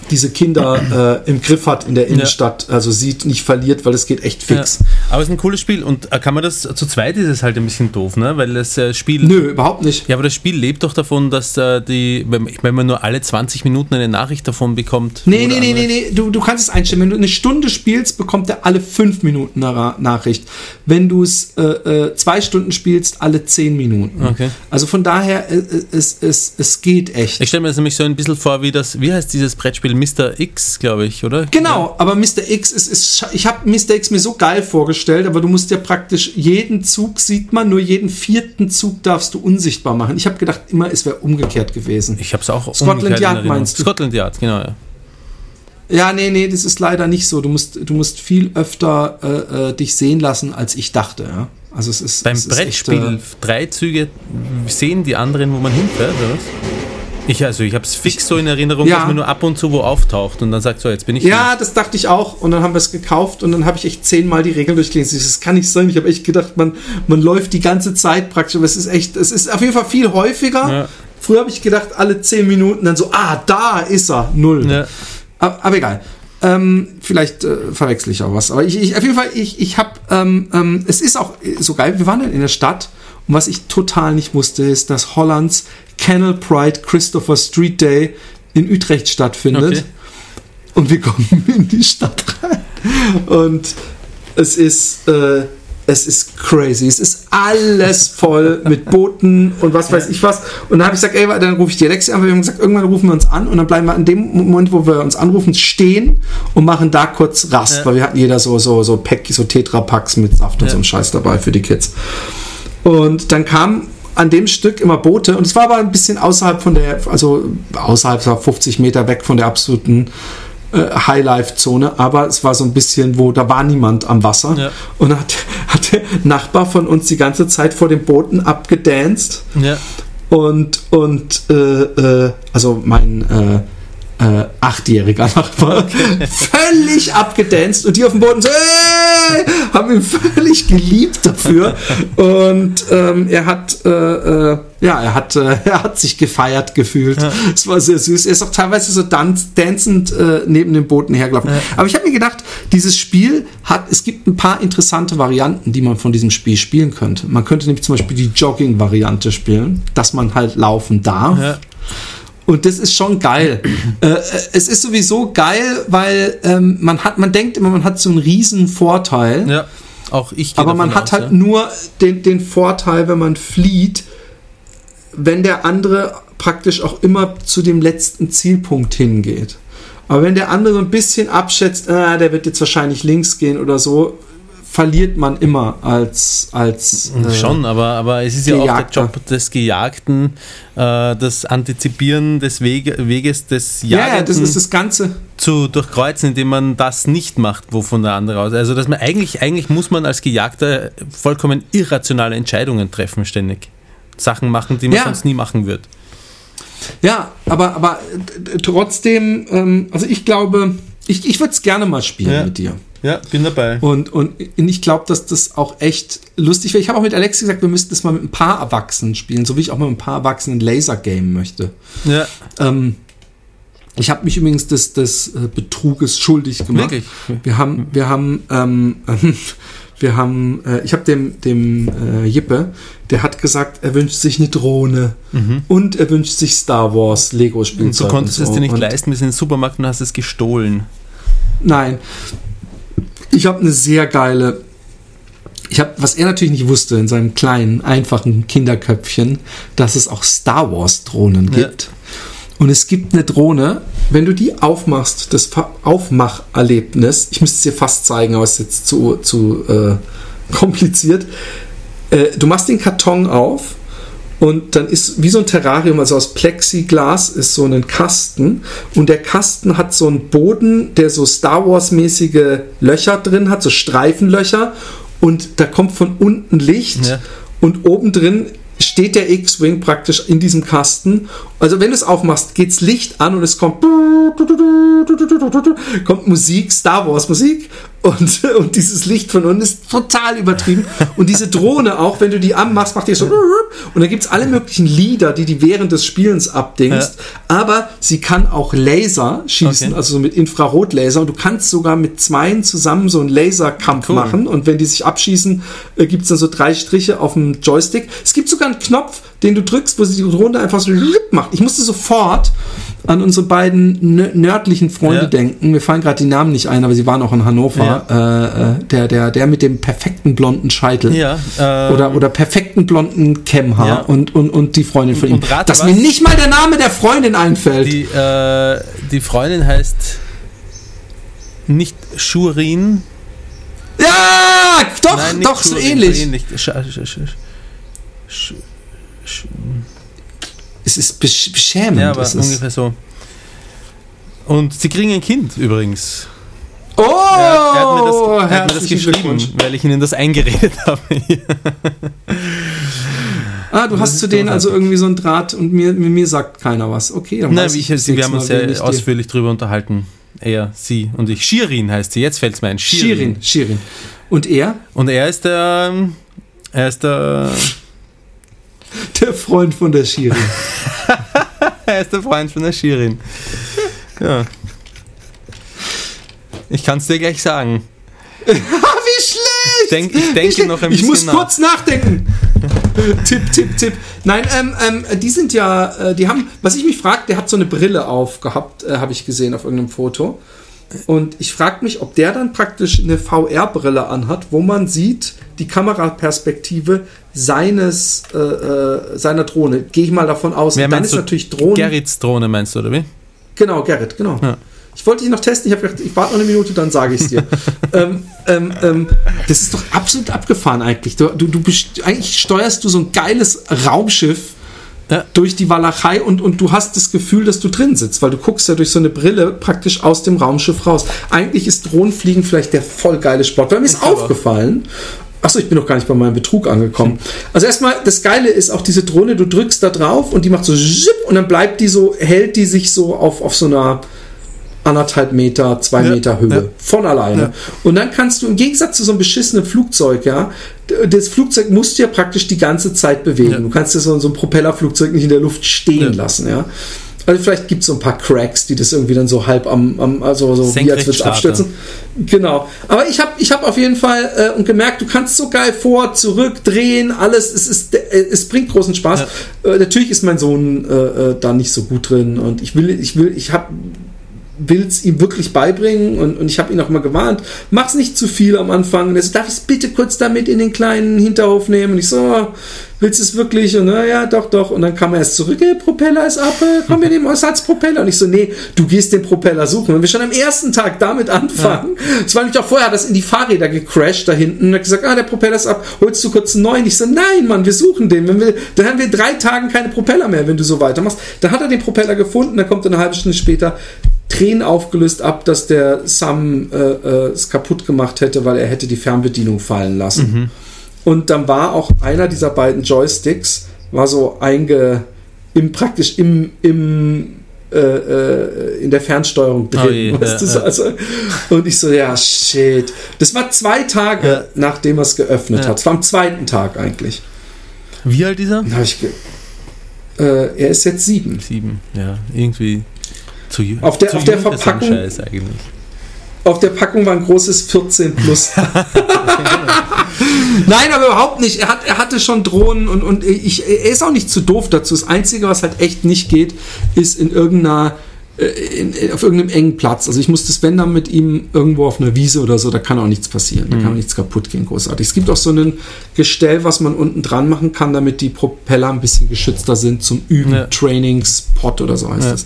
diese Kinder äh, im Griff hat in der Innenstadt, also sieht, nicht verliert, weil es geht echt fix. Ja. Aber es ist ein cooles Spiel und äh, kann man das zu zweit ist es halt ein bisschen doof, ne? Weil das äh, Spiel. Nö, überhaupt nicht. Ja, aber das Spiel lebt doch davon, dass äh, die, wenn, wenn man nur alle 20 Minuten eine Nachricht davon bekommt. Nee, nee, nee, nee, nee, du, du kannst es einstellen. Wenn du eine Stunde spielst, bekommt er alle 5 Minuten eine Nachricht. Wenn du es äh, äh, zwei Stunden spielst, alle 10 Minuten. Okay. Also von daher, äh, es, es, es geht echt. Ich stelle mir das nämlich so ein bisschen vor, wie das, wie heißt dieses Brettspiel? Mr. X, glaube ich, oder? Genau, aber Mr. X ist, ist ich habe Mr. X mir so geil vorgestellt, aber du musst ja praktisch jeden Zug sieht man, nur jeden vierten Zug darfst du unsichtbar machen. Ich habe gedacht immer, es wäre umgekehrt gewesen. Ich habe es auch Scotland Yard meinst du? Scotland Yard, genau, ja. Ja, nee, nee, das ist leider nicht so. Du musst, du musst viel öfter äh, äh, dich sehen lassen, als ich dachte. Ja? Also es ist Beim es ist Brettspiel Echt, äh, drei Züge sehen die anderen, wo man hinfährt, oder was? Ich, also ich habe es fix so in Erinnerung, Ja. dass man nur ab und zu wo auftaucht und dann sagt so, jetzt bin ich ja, das dachte ich auch. Und dann haben wir es gekauft und dann habe ich echt zehnmal die Regeln durchgelesen. Das kann nicht sein. Ich habe echt gedacht, man, man läuft die ganze Zeit praktisch. Aber es ist echt, es ist auf jeden Fall viel häufiger. Ja. Früher habe ich gedacht, alle zehn Minuten dann so, ah, da ist er, null. hier. Ja. Aber, aber egal. Ähm, vielleicht äh, verwechsel ich auch was. Aber ich, ich auf jeden Fall, ich, ich habe, ähm, ähm, es ist auch so geil. Wir waren dann in der Stadt und was ich total nicht wusste, ist, dass Hollands Kennel Pride Christopher Street Day in Utrecht stattfindet. Okay. Und wir kommen (laughs) in die Stadt rein. Und es ist, äh, es ist crazy. Es ist alles voll mit Booten und was weiß ich was. Und dann habe ich gesagt, ey, dann rufe ich die Alexi an. weil Wir haben gesagt, irgendwann rufen wir uns an und dann bleiben wir in dem Moment, wo wir uns anrufen, stehen und machen da kurz Rast, Ja. weil wir hatten jeder so, so, so Pack, so Tetra-Packs mit Saft und Ja. so einem Scheiß dabei für die Kids. Und dann kam an dem Stück immer Boote und es war aber ein bisschen außerhalb von der, also außerhalb, war 50 Meter weg von der absoluten äh, Highlife-Zone, aber es war so ein bisschen, wo da war niemand am Wasser. Ja. Und hat, (laughs) hat der Nachbar von uns die ganze Zeit vor den Booten abgedanced Ja. und, und äh, äh, also mein äh, äh, achtjähriger Nachbar. Völlig abgedanced und die auf dem Boden so äh, haben ihn völlig geliebt dafür. Und ähm, er hat äh, äh, ja er hat äh, er hat sich gefeiert gefühlt. Es war sehr süß. Er ist auch teilweise so danz, dancend äh, neben den Booten hergelaufen. Aber ich habe mir gedacht dieses Spiel hat es gibt ein paar interessante Varianten die man von diesem Spiel spielen könnte. Man könnte nämlich zum Beispiel die Jogging Variante spielen dass man halt laufen darf. Ja. Und das ist schon geil. (clears throat) äh, äh, es ist sowieso geil, weil ähm, man hat, man denkt immer, man hat so einen riesen Vorteil, ja. Auch ich aber man hat aus, halt ja. nur den, den Vorteil, wenn man flieht, wenn der andere praktisch auch immer zu dem letzten Zielpunkt hingeht. Aber wenn der andere so ein bisschen abschätzt, ah, der wird jetzt wahrscheinlich links gehen oder so, verliert man immer als als äh, Schon, aber, aber es ist ja auch der Gejagter. Job des Gejagten, äh, das Antizipieren des Wege, Weges des ja, ja, Jagenden das ist das Ganze. zu durchkreuzen, indem man das nicht macht, wovon der andere aus. Also dass man eigentlich, eigentlich muss man als Gejagter vollkommen irrationale Entscheidungen treffen ständig. Sachen machen, die man Ja. sonst nie machen wird. Ja, aber, aber äh, trotzdem, ähm, also ich glaube, ich, ich würde es gerne mal spielen Ja. mit dir. Ja, bin dabei. Und, und ich glaube, dass das auch echt lustig wäre. Ich habe auch mit Alex gesagt, wir müssten das mal mit ein paar Erwachsenen spielen, so wie ich auch mit ein paar Erwachsenen Laser-Game möchte. Ja, Ähm, ich habe mich übrigens des, des äh, Betruges schuldig gemacht. Wirklich? Wir haben, wir haben, ähm, (laughs) wir haben, äh, ich habe dem, dem äh, Jippe, der hat gesagt, er wünscht sich eine Drohne und er wünscht sich Star Wars Lego und Spielzeug. du konntest und es so. dir nicht Und- leisten, bist in den Supermarkt und hast es gestohlen. Nein. Ich habe eine sehr geile. Ich habe, was er natürlich nicht wusste in seinem kleinen, einfachen Kinderköpfchen, dass es auch Star Wars Drohnen Ja. gibt. Und es gibt eine Drohne, wenn du die aufmachst, das Aufmacherlebnis, ich müsste es dir fast zeigen, aber es ist jetzt zu, zu äh, (laughs) kompliziert. Äh, du machst den Karton auf und dann ist wie so ein Terrarium, also aus Plexiglas ist so ein Kasten und der Kasten hat so einen Boden, der so Star Wars-mäßige Löcher drin hat, so Streifenlöcher und da kommt von unten Licht Ja. und oben drin steht der X-Wing praktisch in diesem Kasten. Also wenn du es aufmachst, geht's Licht an und es kommt kommt Musik, Star Wars Musik und, (laughs) und dieses Licht von unten ist total übertrieben. Und diese Drohne auch, wenn du die anmachst, macht die so (laughs) und da gibt's alle möglichen Lieder, die die während des Spielens abdingst. Aber sie kann auch Laser schießen, Okay. also so mit Infrarotlaser und du kannst sogar mit zweien zusammen so einen Laserkampf Cool. machen und wenn die sich abschießen, äh, gibt's dann so drei Striche auf dem Joystick. Es gibt sogar einen Knopf, den du drückst, wo sie die Drohne einfach so (laughs) macht. Ich musste sofort an unsere beiden nö- nördlichen Freunde Ja. denken. Mir fallen gerade die Namen nicht ein, aber sie waren auch in Hannover. Äh, äh, der, der, der mit dem perfekten blonden Scheitel. Ja, ähm, Oder, oder perfekten blonden Kämmhaar Ja. und, und, und die Freundin von ihm. Dass was? mir nicht mal der Name der Freundin einfällt. Die, äh, die Freundin heißt nicht Shurin. ja, doch, Nein, doch, so Shurin, ähnlich. So ähnlich. Sch, sch, sch, Es ist besch beschämend. ja, aber es ist. ungefähr so. Und sie kriegen ein Kind übrigens. Oh, er, er hat mir das, er hat mir das geschrieben, weil ich ihnen das eingeredet (laughs) habe. Ah, du hast zu denen also irgendwie so ein Draht und mir, mir, mir sagt keiner was. Okay, dann Nein, ich, wir haben uns sehr dir- ausführlich drüber unterhalten. Er, sie und ich. Shirin heißt sie, jetzt fällt es mir ein. Shirin, Shirin. Und er, Und er ist der, er ist der, der Freund von der Shirin. (laughs) er ist der Freund von der Shirin. Ja. Ich kann es dir gleich sagen. (laughs) wie schlecht! Ich, denk, ich denke schlecht. noch ein Ich bisschen muss nach. kurz nachdenken. (laughs) tipp, tipp, tipp. Nein, ähm, ähm, die sind ja, äh, die haben, was ich mich frage, der hat so eine Brille auf gehabt, äh, habe ich gesehen auf irgendeinem Foto. Und ich frage mich, ob der dann praktisch eine VR-Brille anhat, wo man sieht die Kameraperspektive seines äh, äh, seiner Drohne. Gehe ich mal davon aus. Wer Und dann ist natürlich Drohne. Gerrits Drohne meinst du, oder wie? Genau, Gerrit, genau. Ja. Ich wollte dich noch testen, ich habe gedacht, ich warte noch eine Minute, dann sage ich es dir. (laughs) ähm, ähm, ähm, das ist doch absolut abgefahren eigentlich. Du, du, du eigentlich steuerst du so ein geiles Raumschiff Ja. durch die Walachei und, und du hast das Gefühl, dass du drin sitzt, weil du guckst ja durch so eine Brille praktisch aus dem Raumschiff raus. Eigentlich ist Drohnenfliegen vielleicht der voll geile Sport, weil mir ist glaube auch. aufgefallen, Achso, ich bin noch gar nicht bei meinem Betrug angekommen. Also erstmal, das Geile ist auch diese Drohne, du drückst da drauf und die macht so zip und dann bleibt die so, hält die sich so auf, auf so einer anderthalb Meter, zwei Ja, Meter Höhe. ja. Von alleine. Ja. Und dann kannst du im Gegensatz zu so einem beschissenen Flugzeug, ja, das Flugzeug musst du ja praktisch die ganze Zeit bewegen. Ja. Du kannst ja so, so ein Propellerflugzeug nicht in der Luft stehen Ja. lassen, ja. Also vielleicht gibt es so ein paar Cracks, die das irgendwie dann so halb am, am also so wie als würde es abstürzen. Genau. Aber ich habe ich hab auf jeden Fall äh, und gemerkt, du kannst so geil vor, zurück, drehen, alles. Es, ist, äh, es bringt großen Spaß. Äh, natürlich ist mein Sohn äh, äh, da nicht so gut drin und ich will, ich will, ich habe will es ihm wirklich beibringen und, und ich habe ihn auch mal gewarnt, mach's nicht zu viel am Anfang. Und er so, darf ich es bitte kurz damit in den kleinen Hinterhof nehmen? Und ich so, oh, willst du es wirklich? Und naja, doch, doch. Und dann kam er erst zurück, hey, Propeller ist ab, äh, komm, wir nehmen Ersatzpropeller. Und ich so, nee, du gehst den Propeller suchen. Und wir schon am ersten Tag damit anfangen. Es war nämlich auch vorher, hat das in die Fahrräder gecrashed da hinten und hat gesagt, ah, der Propeller ist ab, holst du kurz einen neuen? Ich so, nein, Mann, wir suchen den. Wenn wir, dann haben wir drei Tagen keine Propeller mehr, wenn du so weitermachst. Dann hat er den Propeller gefunden, dann kommt er eine halbe Stunde später Tränen aufgelöst ab, dass der Sam äh, äh, es kaputt gemacht hätte, weil er hätte die Fernbedienung fallen lassen. Und dann war auch einer dieser beiden Joysticks, war so einge, im, praktisch im, im äh, äh, in der Fernsteuerung drin. Oh (laughs) weißt ja, ja. also, und ich so, ja, shit. Das war zwei Tage, Ja. nachdem er es geöffnet hat. Es war am zweiten Tag eigentlich. Wie alt er? Ge äh, er ist jetzt sieben. Sieben, ja, irgendwie zu. Auf der- zu auf der Verpackung- eigentlich. Auf der Packung war ein großes 14 plus. (laughs) Nein, aber überhaupt nicht. Er, hat, er hatte schon Drohnen und, und ich, er ist auch nicht zu doof dazu. Das Einzige, was halt echt nicht geht, ist in irgendeiner äh, in, in, auf irgendeinem engen Platz. Also ich muss das, wenn dann mit ihm irgendwo auf einer Wiese oder so, da kann auch nichts passieren. Da kann auch nichts kaputt gehen, großartig. Es gibt auch so ein Gestell, was man unten dran machen kann, damit die Propeller ein bisschen geschützter sind zum Üben. Ja. Trainingspot oder so heißt Ja. das.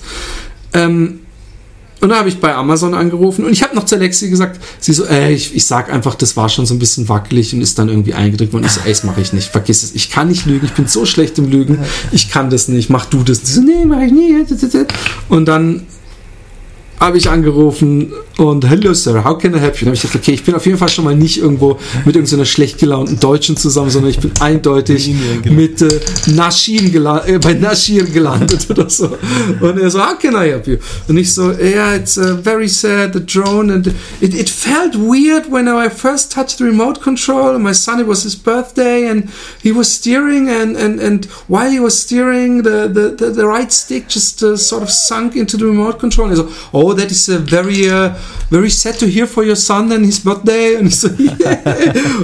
Ähm, und da habe ich bei Amazon angerufen und ich habe noch zu Lexi gesagt, sie so, ey, ich, ich sag einfach, das war schon so ein bisschen wackelig und ist dann irgendwie eingedrückt worden. Ich so, ey, das mache ich nicht, vergiss es. Ich kann nicht lügen, ich bin so schlecht im Lügen, ich kann das nicht, mach du das. Sie so, nee, mach ich nie. Und dann habe ich angerufen und Hello Sir, how can I help you? Dann habe ich gedacht, okay, ich bin auf jeden Fall schon mal nicht irgendwo mit irgendeiner schlecht gelaunten Deutschen zusammen, sondern ich bin eindeutig mit äh, Nashin gela äh, bei Nashir gelandet (laughs) oder so. Und er so, how can I help you? Und ich so, yeah, it's uh, very sad, the drone and it, it felt weird when I first touched the remote control. My son, it was his birthday and he was steering and, and, and while he was steering, the, the, the, the right stick just uh, sort of sunk into the remote control. And so, oh, that is very, uh, very sad to hear for your son and his birthday. Und ich so, yeah.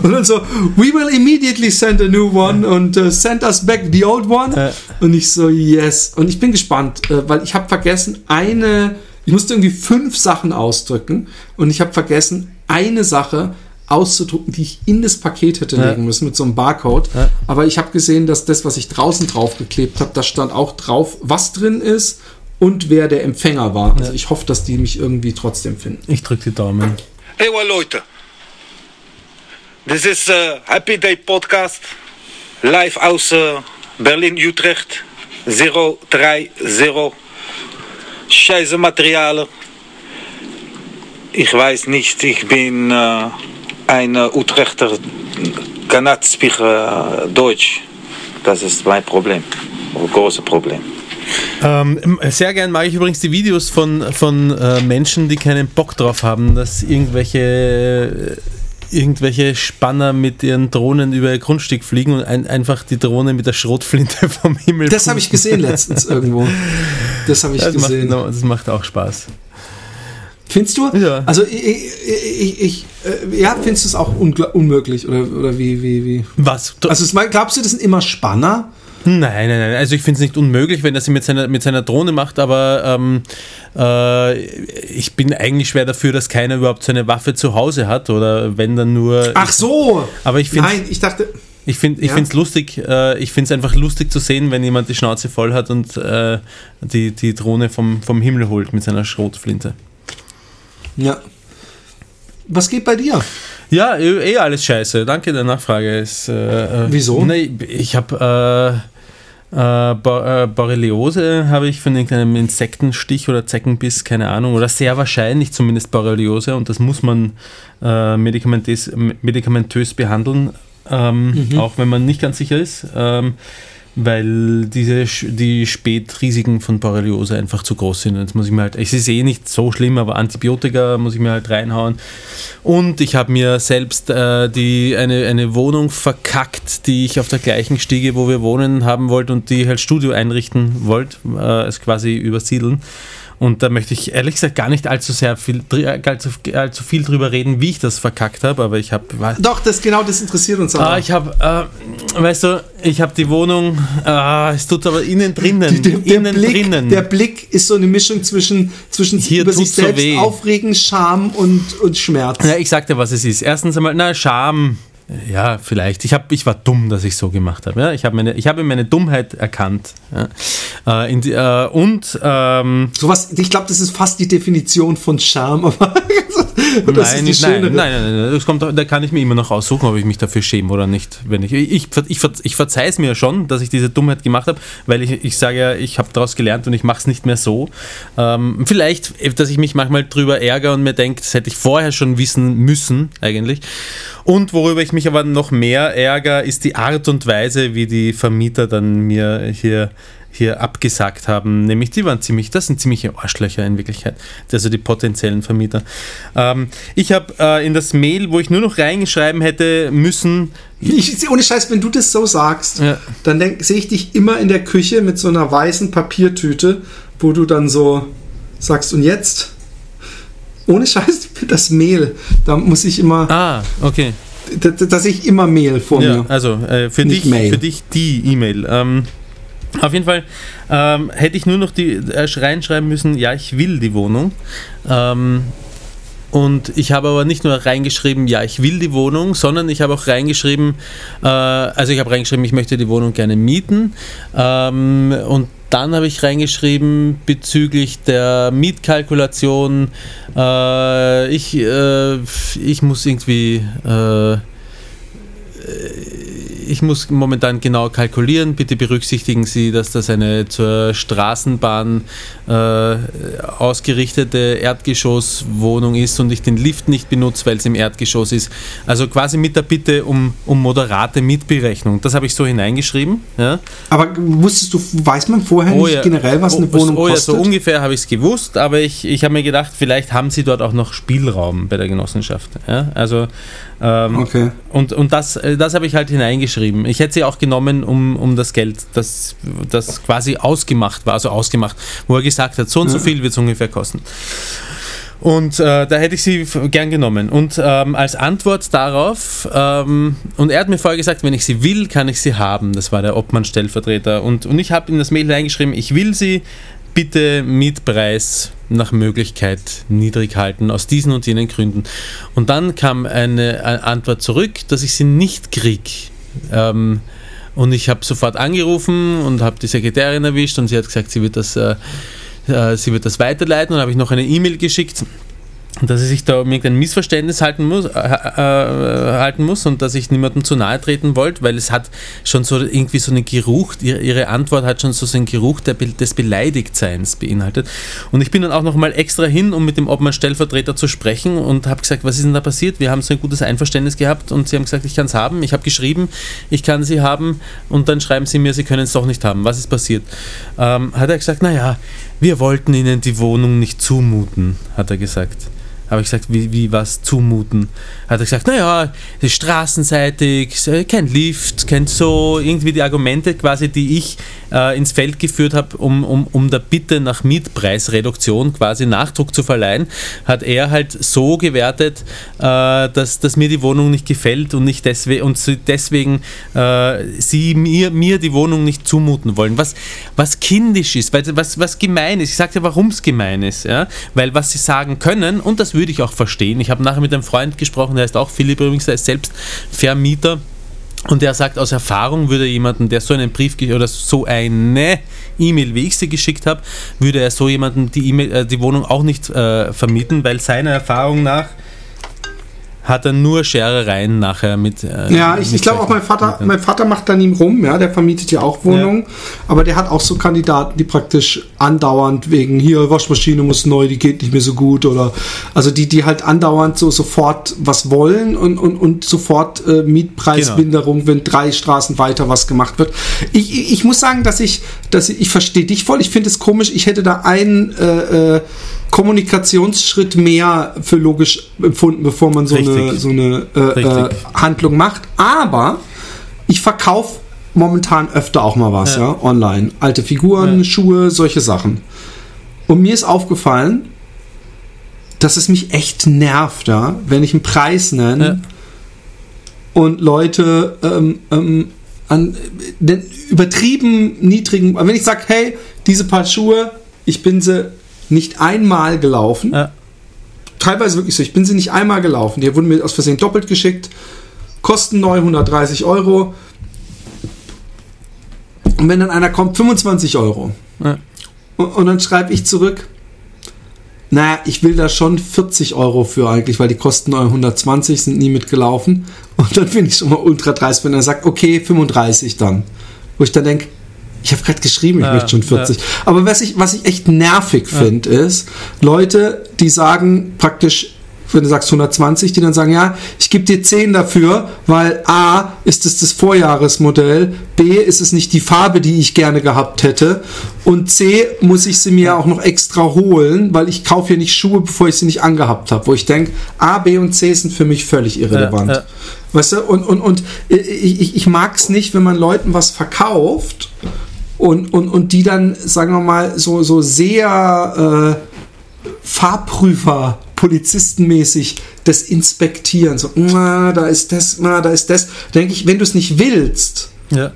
Und (laughs) dann so, we will immediately send a new one and uh, send us back the old one. Und ich so, yes. Und ich bin gespannt, äh, weil ich habe vergessen, eine, ich musste irgendwie fünf Sachen ausdrücken und ich habe vergessen, eine Sache auszudrucken, die ich in das Paket hätte Ja. legen müssen mit so einem Barcode. Ja. Aber ich habe gesehen, dass das, was ich draußen draufgeklebt habe, da stand auch drauf, was drin ist und wer der Empfänger war. Also ich hoffe, dass die mich irgendwie trotzdem finden. Ich drücke die Daumen. Ewa Leute, this is uh, Happy Day Podcast, live aus uh, Berlin-Utrecht, 030, scheiße Materialien. Ich weiß nicht, ich bin uh, ein uh, Utrechter, cannot speak uh, Deutsch. Das ist mein Problem, ein großes Problem. Ähm, sehr gern mag ich übrigens die Videos von, von äh, Menschen, die keinen Bock drauf haben, dass irgendwelche, äh, irgendwelche Spanner mit ihren Drohnen über ihr Grundstück fliegen und ein, einfach die Drohne mit der Schrotflinte (laughs) vom Himmel. Das habe ich gesehen letztens irgendwo. Das habe ich das macht, gesehen. no, das macht auch Spaß. Findest du? Ja. Also ich, ich, ich, äh, ja, findest du es auch unmöglich oder, oder wie, wie, wie? Was? Also es- glaubst du, das sind immer Spanner? Nein, nein, nein. Also ich finde es nicht unmöglich, wenn er sie mit seiner, mit seiner Drohne macht, aber ähm, äh, ich bin eigentlich schwer dafür, dass keiner überhaupt so eine Waffe zu Hause hat oder wenn dann nur. Ach so. Aber ich finde Nein, ich dachte. Ich finde ich Ja. lustig, äh, ich finde es einfach lustig zu sehen, wenn jemand die Schnauze voll hat und äh, die, die Drohne vom, vom Himmel holt mit seiner Schrotflinte. Ja. Was geht bei dir? Ja, eh eh alles scheiße. Danke der Nachfrage. Ist, äh, äh, Wieso? Nee, ich habe äh, äh, Bo äh, Borreliose habe ich von irgendeinem Insektenstich oder Zeckenbiss, keine Ahnung, oder sehr wahrscheinlich zumindest Borreliose und das muss man äh, medikamentös, medikamentös behandeln, ähm, Mhm. auch wenn man nicht ganz sicher ist. Ähm, weil diese, die Spätrisiken von Borreliose einfach zu groß sind. Jetzt muss ich mir halt, es ist eh nicht so schlimm, aber Antibiotika muss ich mir halt reinhauen. Und ich habe mir selbst äh, die, eine, eine Wohnung verkackt, die ich auf der gleichen Stiege, wo wir wohnen, haben wollte und die halt Studio einrichten wollte, äh, es quasi übersiedeln. Und da möchte ich ehrlich gesagt gar nicht allzu sehr viel, dr- allzu, allzu viel drüber reden, wie ich das verkackt habe, aber ich habe Doch, das genau das interessiert uns Ah, aber. ich habe, äh, weißt du, ich habe die Wohnung, ah, es tut aber innen drinnen, der, der, innen Blick, drinnen. der Blick ist so eine Mischung zwischen, zwischen Hier über sich so selbst weh. aufregen, Scham und, und Schmerz. ja, ich sag dir, was es ist. Erstens einmal, na, Scham. Ja, vielleicht. Ich, hab, ich war dumm, dass ich so gemacht habe. Ja? Ich habe meine, habe meine Dummheit erkannt. Ja? Äh, die, äh, und ähm, Sowas, ich glaube, das ist fast die Definition von Scham, aber (laughs) das nein, ist die nein, nein, nein, nein, das kommt, da kann ich mir immer noch aussuchen, ob ich mich dafür schäme oder nicht. Wenn ich, ich, ich, ich verzeihe es mir schon, dass ich diese Dummheit gemacht habe, weil ich, ich sage ja, ich habe daraus gelernt und ich mache es nicht mehr so. Ähm, vielleicht, dass ich mich manchmal drüber ärgere und mir denke, das hätte ich vorher schon wissen müssen, eigentlich. Und worüber ich mich aber noch mehr ärgere, ist die Art und Weise, wie die Vermieter dann mir hier hier abgesagt haben, nämlich die waren ziemlich, das sind ziemliche Arschlöcher in Wirklichkeit, also die potenziellen Vermieter. Ähm, ich habe äh, in das Mail, wo ich nur noch reingeschreiben hätte müssen, Ich, ohne Scheiß, wenn du das so sagst, Ja. dann sehe ich dich immer in der Küche mit so einer weißen Papiertüte, wo du dann so sagst, und jetzt? Ohne Scheiß, (laughs) das Mehl. Da muss ich immer, ah, okay, da, da, da sehe ich immer Mehl vor ja, mir. also äh, für, Nicht dich, Mail. für dich die E-Mail. Ähm, auf jeden Fall ähm, hätte ich nur noch die äh, reinschreiben müssen, ja, ich will die Wohnung. Ähm, und ich habe aber nicht nur reingeschrieben, ja, ich will die Wohnung, sondern ich habe auch reingeschrieben, äh, also ich habe reingeschrieben, ich möchte die Wohnung gerne mieten. Ähm, und dann habe ich reingeschrieben bezüglich der Mietkalkulation, äh, ich, äh, ich muss irgendwie, äh, ich muss momentan genau kalkulieren. Bitte berücksichtigen Sie, dass das eine zur Straßenbahn äh, ausgerichtete Erdgeschosswohnung ist und ich den Lift nicht benutze, weil es im Erdgeschoss ist. Also quasi mit der Bitte um, um moderate Mitberechnung. Das habe ich so hineingeschrieben. Ja. Aber wusstest du, weiß man vorher Oh nicht ja. generell, was eine Oh, Wohnung oh, ja, kostet? so ungefähr habe ich es gewusst, aber ich, ich habe mir gedacht, vielleicht haben Sie dort auch noch Spielraum bei der Genossenschaft. Ja? Also ähm, okay. und, und das, äh, das habe ich halt hineingeschrieben. Ich hätte sie auch genommen, um, um das Geld, das, das quasi ausgemacht war, also ausgemacht, wo er gesagt hat, so und so viel wird es ungefähr kosten. Und äh, da hätte ich sie gern genommen. Und ähm, als Antwort darauf, ähm, und er hat mir vorher gesagt, wenn ich sie will, kann ich sie haben. Das war der Obmann-Stellvertreter. Und, und ich habe in das Mail reingeschrieben, ich will sie, bitte Mietpreis nach Möglichkeit niedrig halten, aus diesen und jenen Gründen. Und dann kam eine, Antwort zurück, dass ich sie nicht krieg. Ähm, und ich habe sofort angerufen und habe die Sekretärin erwischt und sie hat gesagt, sie wird das, äh, äh, sie wird das weiterleiten. Und habe ich noch eine E-Mail geschickt, dass sie sich da irgendein Missverständnis halten muss, äh, äh, halten muss und dass ich niemandem zu nahe treten wollte, weil es hat schon so irgendwie so einen Geruch, ihre, Antwort hat schon so einen Geruch des Beleidigtseins beinhaltet. Und ich bin dann auch nochmal extra hin, um mit dem Obmann-Stellvertreter zu sprechen und habe gesagt, was ist denn da passiert? Wir haben so ein gutes Einverständnis gehabt und sie haben gesagt, ich kann es haben. Ich habe geschrieben, ich kann sie haben und dann schreiben sie mir, sie können es doch nicht haben. Was ist passiert? Ähm, hat er gesagt, naja, wir wollten ihnen die Wohnung nicht zumuten, hat er gesagt. Habe ich gesagt, wie, wie was zumuten? Hat er gesagt, naja, straßenseitig, kein Lift, kein so, irgendwie die Argumente quasi, die ich äh, ins Feld geführt habe, um, um, um der Bitte nach Mietpreisreduktion quasi Nachdruck zu verleihen, hat er halt so gewertet, äh, dass, dass mir die Wohnung nicht gefällt und, nicht deswegen, und deswegen äh, sie mir, mir die Wohnung nicht zumuten wollen. Was, was kindisch ist, was, was gemein ist. Ich dir, warum es gemein ist. Ja? Weil was sie sagen können, und das würde ich auch verstehen. Ich habe nachher mit einem Freund gesprochen, der heißt auch Philipp übrigens, der ist selbst Vermieter. Und der sagt, aus Erfahrung würde jemanden, der so einen Brief oder so eine E-Mail, wie ich sie geschickt habe, würde er so jemanden die, E-Mail, äh, die Wohnung auch nicht äh, vermieten, weil seiner Erfahrung nach hat er nur Scherereien nachher mit. Äh, Ja, ich, ich glaube auch mein Vater, mein Vater macht da nie rum, ja, der vermietet ja auch Wohnungen, aber der hat auch so Kandidaten, die praktisch andauernd wegen hier Waschmaschine muss neu, die geht nicht mehr so gut oder also die, die halt andauernd so sofort was wollen und, und, und sofort äh, Mietpreisminderung, wenn drei Straßen weiter was gemacht wird. Ich, ich ich muss sagen, dass ich, dass ich, ich verstehe dich voll, ich finde es komisch, ich hätte da einen äh, äh, Kommunikationsschritt mehr für logisch empfunden, bevor man so eine, Richtig. so eine äh, äh. Handlung macht. Aber ich verkaufe momentan öfter auch mal was, ja, Ja. online. Alte Figuren, Ja. Schuhe, solche Sachen. Und mir ist aufgefallen, dass es mich echt nervt, ja, wenn ich einen Preis nenne Ja. und Leute ähm, ähm, an den übertrieben niedrigen, wenn ich sage, hey, diese paar Schuhe, ich bin sie nicht einmal gelaufen, Ja. teilweise wirklich so, ich bin sie nicht einmal gelaufen, die wurden mir aus Versehen doppelt geschickt, kosten neu 130 Euro. Und wenn dann einer kommt, 25 Euro. Ja. Und, und dann schreibe ich zurück, naja, ich will da schon 40 Euro für eigentlich, weil die kosten neu 120, sind nie mitgelaufen. Und dann finde ich schon mal ultra dreist, wenn er sagt, okay, 35 dann. Wo ich dann denke, ich habe gerade geschrieben, ich Ja, möchte schon 40. Aber was ich, was ich echt nervig finde, ist, Leute, die sagen praktisch, wenn du sagst 120, die dann sagen, ja, ich gebe dir 10 dafür, weil A ist es das Vorjahresmodell, B ist es nicht die Farbe, die ich gerne gehabt hätte und C muss ich sie mir auch noch extra holen, weil ich kaufe hier nicht Schuhe, bevor ich sie nicht angehabt habe. Wo ich denke, A, B und C sind für mich völlig irrelevant. Ja, ja. Weißt du, und, und, und ich, ich, ich mag es nicht, wenn man Leuten was verkauft und, und, und die dann, sagen wir mal, so, so sehr äh, Fahrprüfer, polizistenmäßig das inspektieren. So, da ist das, na, da ist das. Denke ich, wenn du es nicht willst, Ja.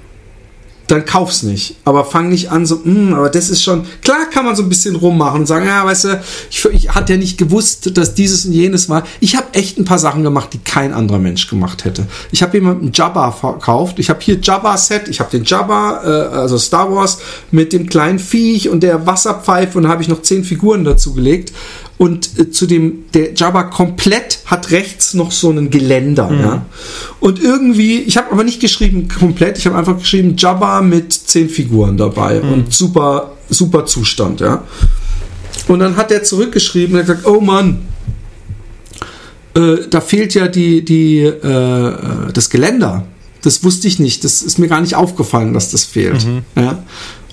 Dann kauf's nicht. Aber fang nicht an, so, "Hm, aber das ist schon. Klar kann man so ein bisschen rummachen und sagen, ja, weißt du, ich, ich hatte ja nicht gewusst, dass dieses und jenes war. Ich habe echt ein paar Sachen gemacht, die kein anderer Mensch gemacht hätte. Ich habe jemandem Jabba verkauft. Ich habe hier Jabba-Set, ich habe den Jabba, äh, also Star Wars, mit dem kleinen Viech und der Wasserpfeife und da habe ich noch zehn Figuren dazu gelegt. Und äh, zu dem, der Jabba komplett hat rechts noch so einen Geländer, ja. Und irgendwie, ich habe aber nicht geschrieben komplett, ich habe einfach geschrieben Jabba mit zehn Figuren dabei und super, super Zustand, ja. Und dann hat er zurückgeschrieben und hat gesagt, oh Mann, äh, da fehlt ja die, die, äh, das Geländer. Das wusste ich nicht. Das ist mir gar nicht aufgefallen, dass das fehlt. Ja.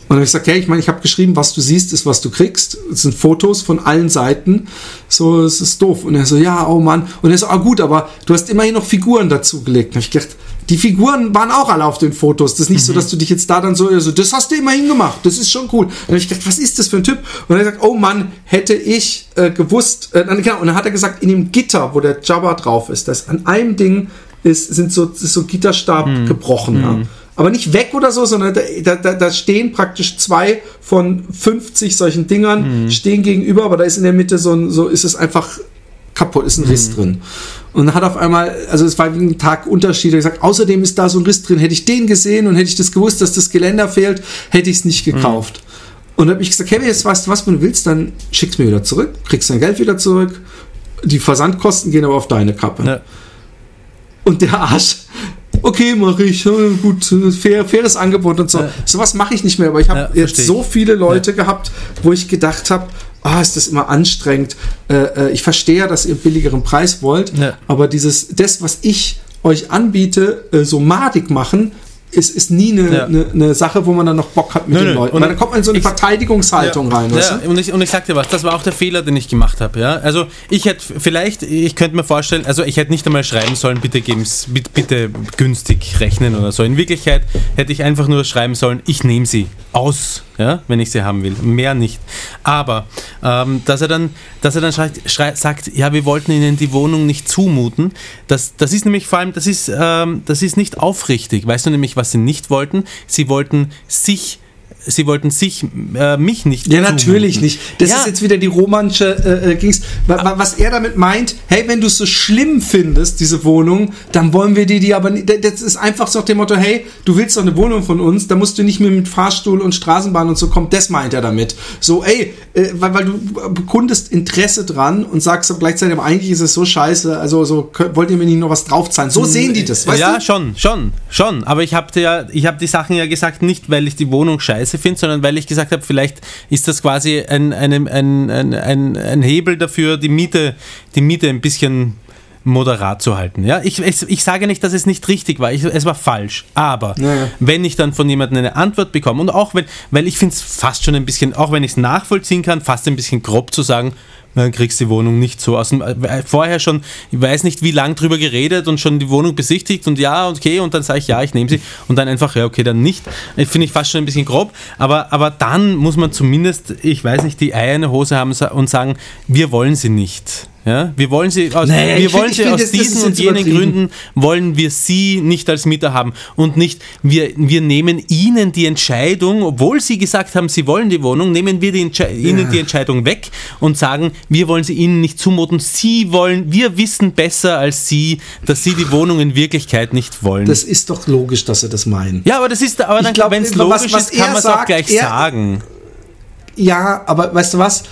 Und dann habe ich gesagt, hey, ich meine, ich habe geschrieben, was du siehst, ist, was du kriegst. Es sind Fotos von allen Seiten. So, es ist doof. Und er so, ja, oh Mann. Und er so, ah gut, aber du hast immerhin noch Figuren dazugelegt. Und habe ich gedacht, die Figuren waren auch alle auf den Fotos. Das ist nicht so, dass du dich jetzt da dann so, so, das hast du immerhin gemacht. Das ist schon cool. Und dann habe ich gedacht, was ist das für ein Typ? Und er gesagt, oh Mann, hätte ich äh, gewusst, äh, genau. Und dann hat er gesagt, in dem Gitter, wo der Jabba drauf ist, das an einem Ding ist, sind so, ist so Gitterstab gebrochen. Ja. Aber nicht weg oder so, sondern da, da, da stehen praktisch zwei von 50 solchen Dingern, stehen gegenüber, aber da ist in der Mitte so ein, so ist es einfach kaputt, ist ein Riss drin. Und dann hat auf einmal, also es war wie ein Tag Unterschied, er gesagt, außerdem ist da so ein Riss drin. Hätte ich den gesehen und hätte ich das gewusst, dass das Geländer fehlt, hätte ich es nicht gekauft. Und dann habe ich gesagt, hey, jetzt weißt du was, wenn du willst, dann schick's mir wieder zurück, kriegst dein Geld wieder zurück. Die Versandkosten gehen aber auf deine Kappe. Ja. Und der Arsch, okay, mache ich, ja, gut, fair, faires Angebot und so. Sowas mache ich nicht mehr, aber ich habe Ja, jetzt so viele Leute gehabt, wo ich gedacht habe, ah, ist das immer anstrengend. Äh, äh, ich verstehe ja, dass ihr billigeren Preis wollt, Ja. aber dieses, das, was ich euch anbiete, äh, so madig machen, ist, ist nie eine, Ja. eine, eine Sache, wo man dann noch Bock hat mit Nö, den. Leuten. Und dann kommt man in so eine ich- Verteidigungshaltung rein. weißt Ja, und ich, und ich sag dir was, das war auch der Fehler, den ich gemacht habe. Ja? Also ich hätte vielleicht, ich könnte mir vorstellen, also ich hätte nicht einmal schreiben sollen, bitte geben's, bitte, bitte günstig rechnen oder so. In Wirklichkeit hätte ich einfach nur schreiben sollen, ich nehme sie aus, ja, wenn ich sie haben will. Mehr nicht. Aber ähm, dass er dann, dass er dann schreibt, schrei, sagt, ja, wir wollten ihnen die Wohnung nicht zumuten, das, das ist nämlich vor allem, das ist, ähm, das ist nicht aufrichtig. Weißt du nämlich, was sie nicht wollten? Sie wollten sich Sie wollten sich, äh, mich nicht Ja, natürlich nicht. Das Ja. ist jetzt wieder die romanische äh, äh, Gings. Wa- wa- Was er damit meint, hey, wenn du es so schlimm findest, diese Wohnung, dann wollen wir dir die aber nicht. Das ist einfach so nach dem Motto, hey, du willst doch eine Wohnung von uns, da musst du nicht mehr mit Fahrstuhl und Straßenbahn und so kommen. Das meint er damit. So, ey, äh, weil, weil du bekundest Interesse dran und sagst gleichzeitig, aber eigentlich ist es so scheiße, also so könnt- wollt ihr mir nicht noch was draufzahlen. So sehen die das, weißt ja, du? schon, schon, schon. Aber ich habe ja, ich habe die Sachen ja gesagt, nicht weil ich die Wohnung scheiße finde, sondern weil ich gesagt habe, vielleicht ist das quasi ein, ein, ein, ein, ein, ein Hebel dafür, die Miete, die Miete ein bisschen moderat zu halten. Ja, ich, ich, ich sage nicht, dass es nicht richtig war, ich, es war falsch. Aber Ja, ja. wenn ich dann von jemandem eine Antwort bekomme und auch wenn, weil ich finde es fast schon ein bisschen, auch wenn ich es nachvollziehen kann, fast ein bisschen grob zu sagen, dann kriegst du die Wohnung nicht so aus dem, äh, vorher schon, ich weiß nicht wie lang drüber geredet und schon die Wohnung besichtigt und ja, okay, und dann sage ich ja, ich nehme sie und dann einfach, ja, okay, dann nicht. Äh, Finde ich fast schon ein bisschen grob, aber, aber dann muss man zumindest, ich weiß nicht, die Eier in der Hose haben und sagen, wir wollen sie nicht. Ja, wir wollen sie aus, Nee, wir wollen find- sie find, aus das- das diesen und jetzt jenen. Gründen wollen wir sie nicht als Mieter haben und nicht wir, wir nehmen ihnen die Entscheidung, obwohl sie gesagt haben, sie wollen die Wohnung, nehmen wir die Entsche ihnen die Entscheidung weg und sagen, wir wollen sie ihnen nicht zumuten. Sie wollen, wir wissen besser als sie, dass sie die Wohnung in Wirklichkeit nicht wollen. Das ist doch logisch, dass sie das meinen. ja, aber das ist, aber dann, wenn es was- logisch was ist, kann er man es auch gleich er- sagen. Ja, aber weißt du was?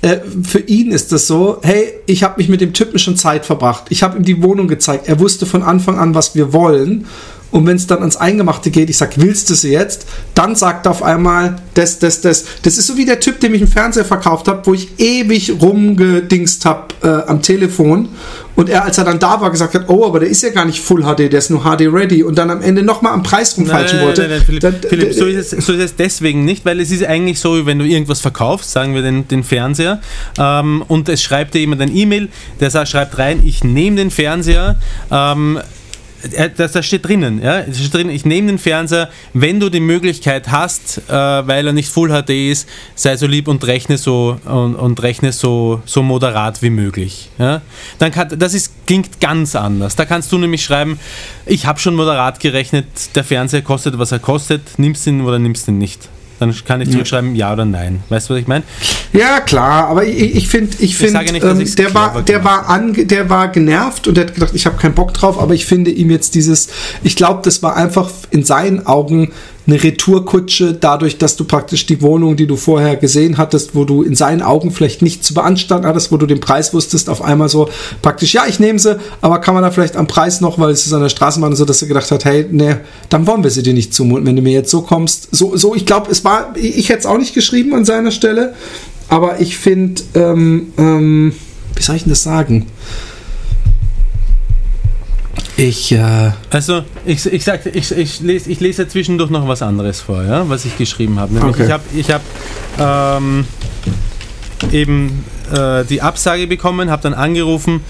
Äh, für ihn ist das so, hey, ich habe mich mit dem Typen schon Zeit verbracht. Ich habe ihm die Wohnung gezeigt. Er wusste von Anfang an, was wir wollen. Und wenn es dann ans Eingemachte geht, ich sag, willst du sie jetzt? Dann sagt er auf einmal, das, das, das. Das ist so wie der Typ, dem ich einen Fernseher verkauft habe, wo ich ewig rumgedingst habe äh, am Telefon. Und er, als er dann da war, gesagt hat, oh, aber der ist ja gar nicht Full HD, der ist nur HD ready. Und dann am Ende nochmal am Preis rumfalschen Nein, wollte. nein, nein, Philipp, Dann- Philipp so, ist es, so ist es deswegen nicht, weil es ist eigentlich so, wenn du irgendwas verkaufst, sagen wir den, den Fernseher, ähm, und es schreibt dir jemand ein E-Mail, der sagt, schreibt rein, ich nehme den Fernseher, ähm, das, das steht drinnen, ja, es steht drin, ich nehme den Fernseher, wenn du die Möglichkeit hast, äh, weil er nicht Full HD ist, sei so lieb und rechne so und, und rechne so, so moderat wie möglich. Ja? Dann kann, das ist, klingt ganz anders. Da kannst du nämlich schreiben, ich habe schon moderat gerechnet, der Fernseher kostet, was er kostet, nimmst ihn oder nimmst ihn nicht. Dann kann ich zurückschreiben, ja oder nein. Weißt du, was ich meine? Ja, klar, aber ich, finde, ich finde, dass ähm, der war, der war ange, der war genervt und der hat gedacht, ich habe keinen Bock drauf, aber ich finde ihm jetzt dieses, ich glaube, das war einfach in seinen Augen eine Retourkutsche, dadurch, dass du praktisch die Wohnung, die du vorher gesehen hattest, wo du in seinen Augen vielleicht nicht zu beanstanden hattest, wo du den Preis wusstest, auf einmal so praktisch, ja, ich nehme sie, aber kann man da vielleicht am Preis noch, weil es ist an der Straßenbahn so, dass er gedacht hat, hey, nee, dann wollen wir sie dir nicht zumuten, wenn du mir jetzt so kommst. So, so ich glaube, es war, ich hätte es auch nicht geschrieben an seiner Stelle, aber ich finde, ähm, ähm, wie soll ich denn das sagen? Ich, äh, Also, ich, ich, sagte, ich, ich, lese, ich lese zwischendurch noch was anderes vor, ja, was ich geschrieben habe. Nämlich, Okay. ich habe ich hab, ähm, eben äh, die Absage bekommen, habe dann angerufen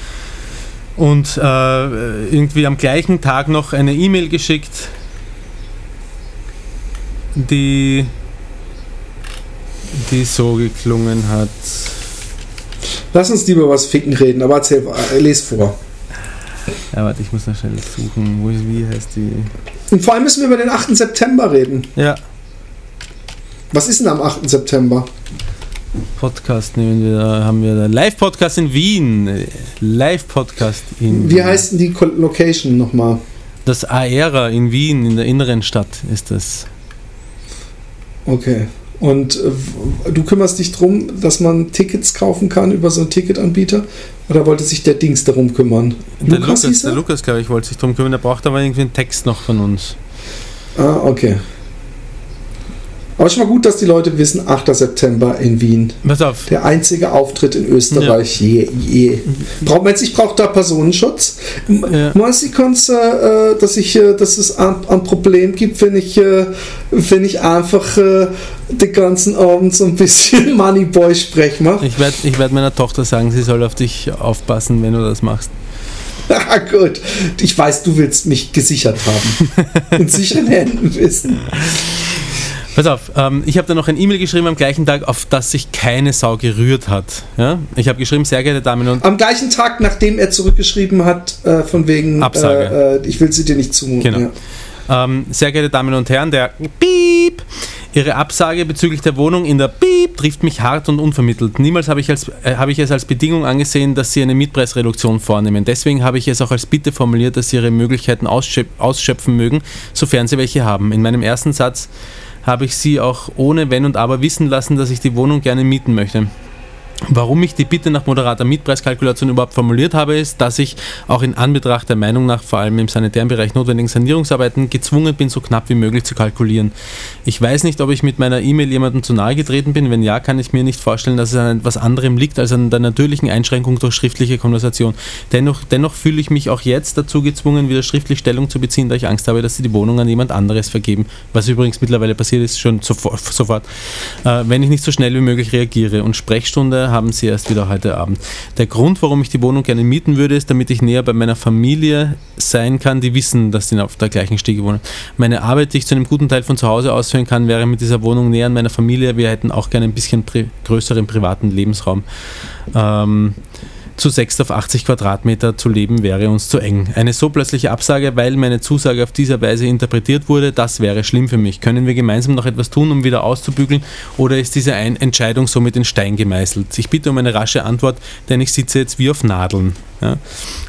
und äh, irgendwie am gleichen Tag noch eine E-Mail geschickt, die, die so geklungen hat. lass uns lieber was ficken reden, aber erzähl, äh, les vor. Ja, warte, ich muss noch schnell suchen. Wo, wie heißt die? Und vor allem müssen wir über den 8. September reden. Ja, Was ist denn am 8. September? Podcast nehmen wir, da haben wir da Live-Podcast in Wien. Live-Podcast in Wie heißt denn die Location nochmal? Das Aera in Wien, in der inneren Stadt ist das. Okay. Und äh, du kümmerst dich drum, dass man Tickets kaufen kann über so einen Ticketanbieter? Oder wollte sich der Dings darum kümmern? Der Lukas Lukas, der er? Lukas glaube ich, wollte sich drum kümmern. Der braucht aber irgendwie einen Text noch von uns. Ah, okay. Aber schon mal gut, dass die Leute wissen, 8. September in Wien. Pass auf. Der einzige Auftritt in Österreich je. je. Braucht man jetzt, ich brauche da Personenschutz. Ja. Meinst du, äh, dass, ich, äh, dass es ein, ein Problem gibt, wenn ich, äh, wenn ich einfach äh, den ganzen Abend so ein bisschen (laughs) Moneyboy-Sprech mache? Ich werde ich werd meiner Tochter sagen, sie soll auf dich aufpassen, wenn du das machst. (laughs) Ah, gut. Ich weiß, du willst mich gesichert haben. (laughs) In sicheren Händen wissen. Pass auf, ähm, ich habe dann noch ein E-Mail geschrieben am gleichen Tag, auf das sich keine Sau gerührt hat. Ja? Ich habe geschrieben, sehr geehrte Damen und Am gleichen Tag, nachdem er zurückgeschrieben hat, äh, von wegen, Absage. Äh, äh, ich will sie dir nicht zumuten. Genau. Ja. Ähm, sehr geehrte Damen und Herren, der Piep! Ihre Absage bezüglich der Wohnung in der Piep trifft mich hart und unvermittelt. Niemals habe ich, als, äh, habe ich es als Bedingung angesehen, dass Sie eine Mietpreisreduktion vornehmen. Deswegen habe ich es auch als Bitte formuliert, dass Sie Ihre Möglichkeiten ausschöp ausschöpfen mögen, sofern Sie welche haben. In meinem ersten Satz habe ich Sie auch ohne Wenn und Aber wissen lassen, dass ich die Wohnung gerne mieten möchte. Warum ich die Bitte nach moderater Mietpreiskalkulation überhaupt formuliert habe, ist, dass ich auch in Anbetracht der Meinung nach vor allem im sanitären Bereich notwendigen Sanierungsarbeiten gezwungen bin, so knapp wie möglich zu kalkulieren. Ich weiß nicht, ob ich mit meiner E-Mail jemandem zu nahe getreten bin. Wenn ja, kann ich mir nicht vorstellen, dass es an etwas anderem liegt als an der natürlichen Einschränkung durch schriftliche Konversation. Dennoch, dennoch fühle ich mich auch jetzt dazu gezwungen, wieder schriftlich Stellung zu beziehen, da ich Angst habe, dass sie die Wohnung an jemand anderes vergeben. Was übrigens mittlerweile passiert ist, schon sofort, sofort äh, wenn ich nicht so schnell wie möglich reagiere. Und Sprechstunde haben sie erst wieder heute Abend. Der Grund, warum ich die Wohnung gerne mieten würde, ist, damit ich näher bei meiner Familie sein kann, die wissen, dass sie auf der gleichen Stiege wohnen. Meine Arbeit, die ich zu einem guten Teil von zu Hause ausführen kann, wäre mit dieser Wohnung näher an meiner Familie. Wir hätten auch gerne ein bisschen pri größeren privaten Lebensraum. Ähm, zu 6 auf 80 Quadratmeter zu leben wäre uns zu eng. Eine so plötzliche Absage, weil meine Zusage auf dieser Weise interpretiert wurde, das wäre schlimm für mich. Können wir gemeinsam noch etwas tun, um wieder auszubügeln, oder ist diese Ein Entscheidung somit in Stein gemeißelt? Ich bitte um eine rasche Antwort, denn ich sitze jetzt wie auf Nadeln. Ja?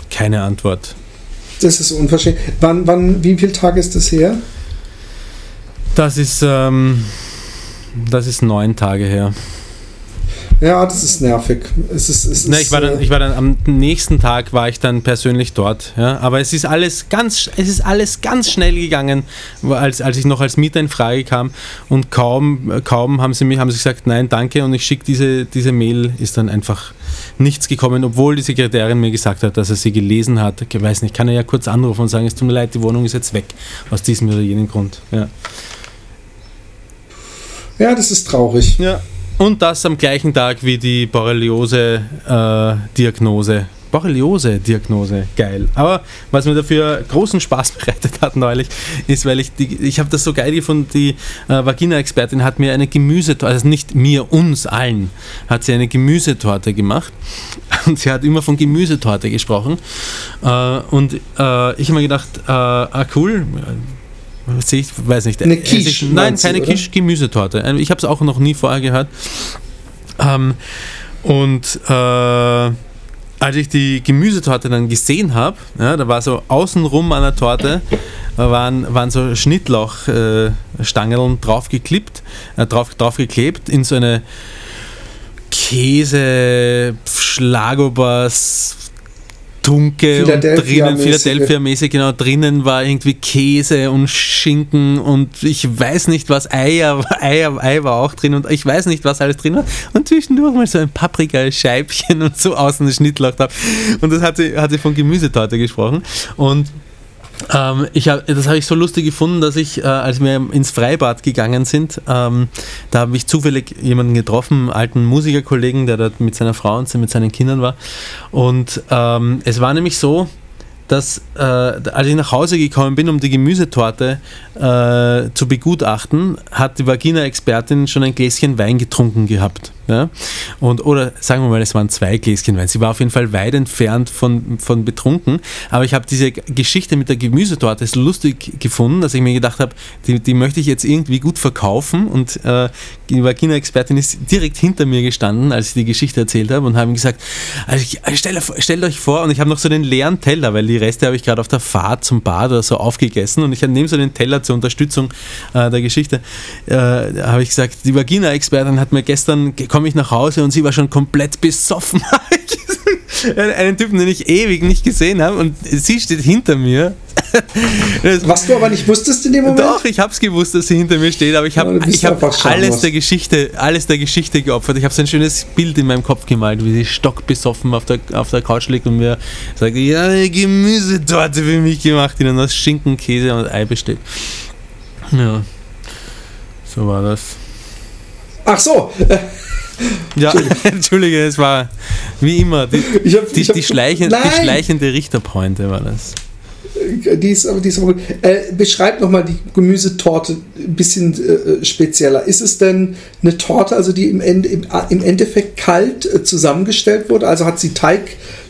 Keine Antwort. Das ist unverschämt. Wann, wann, wie viele Tage ist das her? Das ist, ähm, das ist neun Tage her. Ja, das ist nervig. Es ist, es Ne, ist, ich, war dann, äh, ich war dann am nächsten Tag war ich dann persönlich dort. Ja? Aber es ist alles ganz, es ist alles ganz schnell gegangen, als, als ich noch als Mieter in Frage kam. Und kaum, kaum haben sie mich haben sie gesagt, nein, danke. Und ich schicke diese, diese Mail, ist dann einfach nichts gekommen, obwohl die Sekretärin mir gesagt hat, dass er sie gelesen hat. Ich weiß nicht, kann er ja kurz anrufen und sagen, es tut mir leid, die Wohnung ist jetzt weg. Aus diesem oder jenem Grund. Ja. ja, das ist traurig. Ja. Und das am gleichen Tag wie die Borreliose-Diagnose. Borreliose-Diagnose, geil. Aber was mir dafür großen Spaß (laughs) bereitet hat neulich, ist, weil ich die, ich habe das so geil gefunden, die äh, Vagina-Expertin hat mir eine Gemüsetorte, also nicht mir, uns allen, hat sie eine Gemüsetorte gemacht. (laughs) Und sie hat immer von Gemüsetorte gesprochen. Äh, und äh, ich habe mir gedacht, äh, ah cool, ich, weiß nicht. Eine Quiche, ist- Nein, keine oder? Quiche, Gemüsetorte. Ich habe es auch noch nie vorher gehört. Ähm, und äh, als ich die Gemüsetorte dann gesehen habe, ja, da war so außenrum an der Torte waren, waren so Schnittlauchstangeln draufgeklippt, äh, drauf, draufgeklebt in so eine Käse, Schlagobers, Tunke und drinnen, Philadelphia-mäßig, genau, drinnen war irgendwie Käse und Schinken und ich weiß nicht was, Eier, (laughs) Eier, Ei war auch drin und ich weiß nicht, was alles drin war. Und zwischendurch mal so ein Paprika-Scheibchen (laughs) und so außen ein Schnittlauch drauf. Und das hat sie, hat sie von Gemüsetorte gesprochen. Und ähm, ich hab, das habe ich so lustig gefunden, dass ich, äh, als wir ins Freibad gegangen sind, ähm, da habe ich zufällig jemanden getroffen, einen alten Musikerkollegen, der dort mit seiner Frau und mit seinen Kindern war. Und ähm, es war nämlich so, dass äh, als ich nach Hause gekommen bin, um die Gemüsetorte äh, zu begutachten, hat die Vagina-Expertin schon ein Gläschen Wein getrunken gehabt. Ja? Und, oder sagen wir mal, es waren zwei Gläschen Wein. Sie war auf jeden Fall weit entfernt von, von betrunken. Aber ich habe diese Geschichte mit der Gemüsetorte so lustig gefunden, dass ich mir gedacht habe, die, die möchte ich jetzt irgendwie gut verkaufen. Und äh, die Vagina-Expertin ist direkt hinter mir gestanden, als ich die Geschichte erzählt habe und habe gesagt, also ich, stell, stellt euch vor, und ich habe noch so den leeren Teller, weil die Reste habe ich gerade auf der Fahrt zum Bad oder so aufgegessen und ich nehme so den Teller zur Unterstützung äh, der Geschichte, äh, habe ich gesagt, die Vagina-Expertin hat mir gestern komme ich nach Hause und sie war schon komplett besoffen. (laughs) Einen Typen, den ich ewig nicht gesehen habe und sie steht hinter mir. Was du aber nicht wusstest in dem Moment? Doch, ich habe es gewusst, dass sie hinter mir steht, aber ich habe ja, hab alles der Geschichte, alles der Geschichte geopfert. Ich habe so ein schönes Bild in meinem Kopf gemalt, wie sie stockbesoffen auf der, auf der Couch liegt und mir sagt, ja, eine Gemüsetorte für mich gemacht, die dann aus Schinken, Käse und Ei besteht. Ja, so war das. Ach so. Ja, (laughs) Entschuldige, es war wie immer die, hab, die, die, schleichen, die schleichende Richterpointe war das. Die ist, die ist aber gut. Äh, beschreib nochmal die Gemüsetorte ein bisschen äh, spezieller. Ist es denn eine Torte, also die im, Ende, im, im Endeffekt kalt äh, zusammengestellt wurde? Also hat sie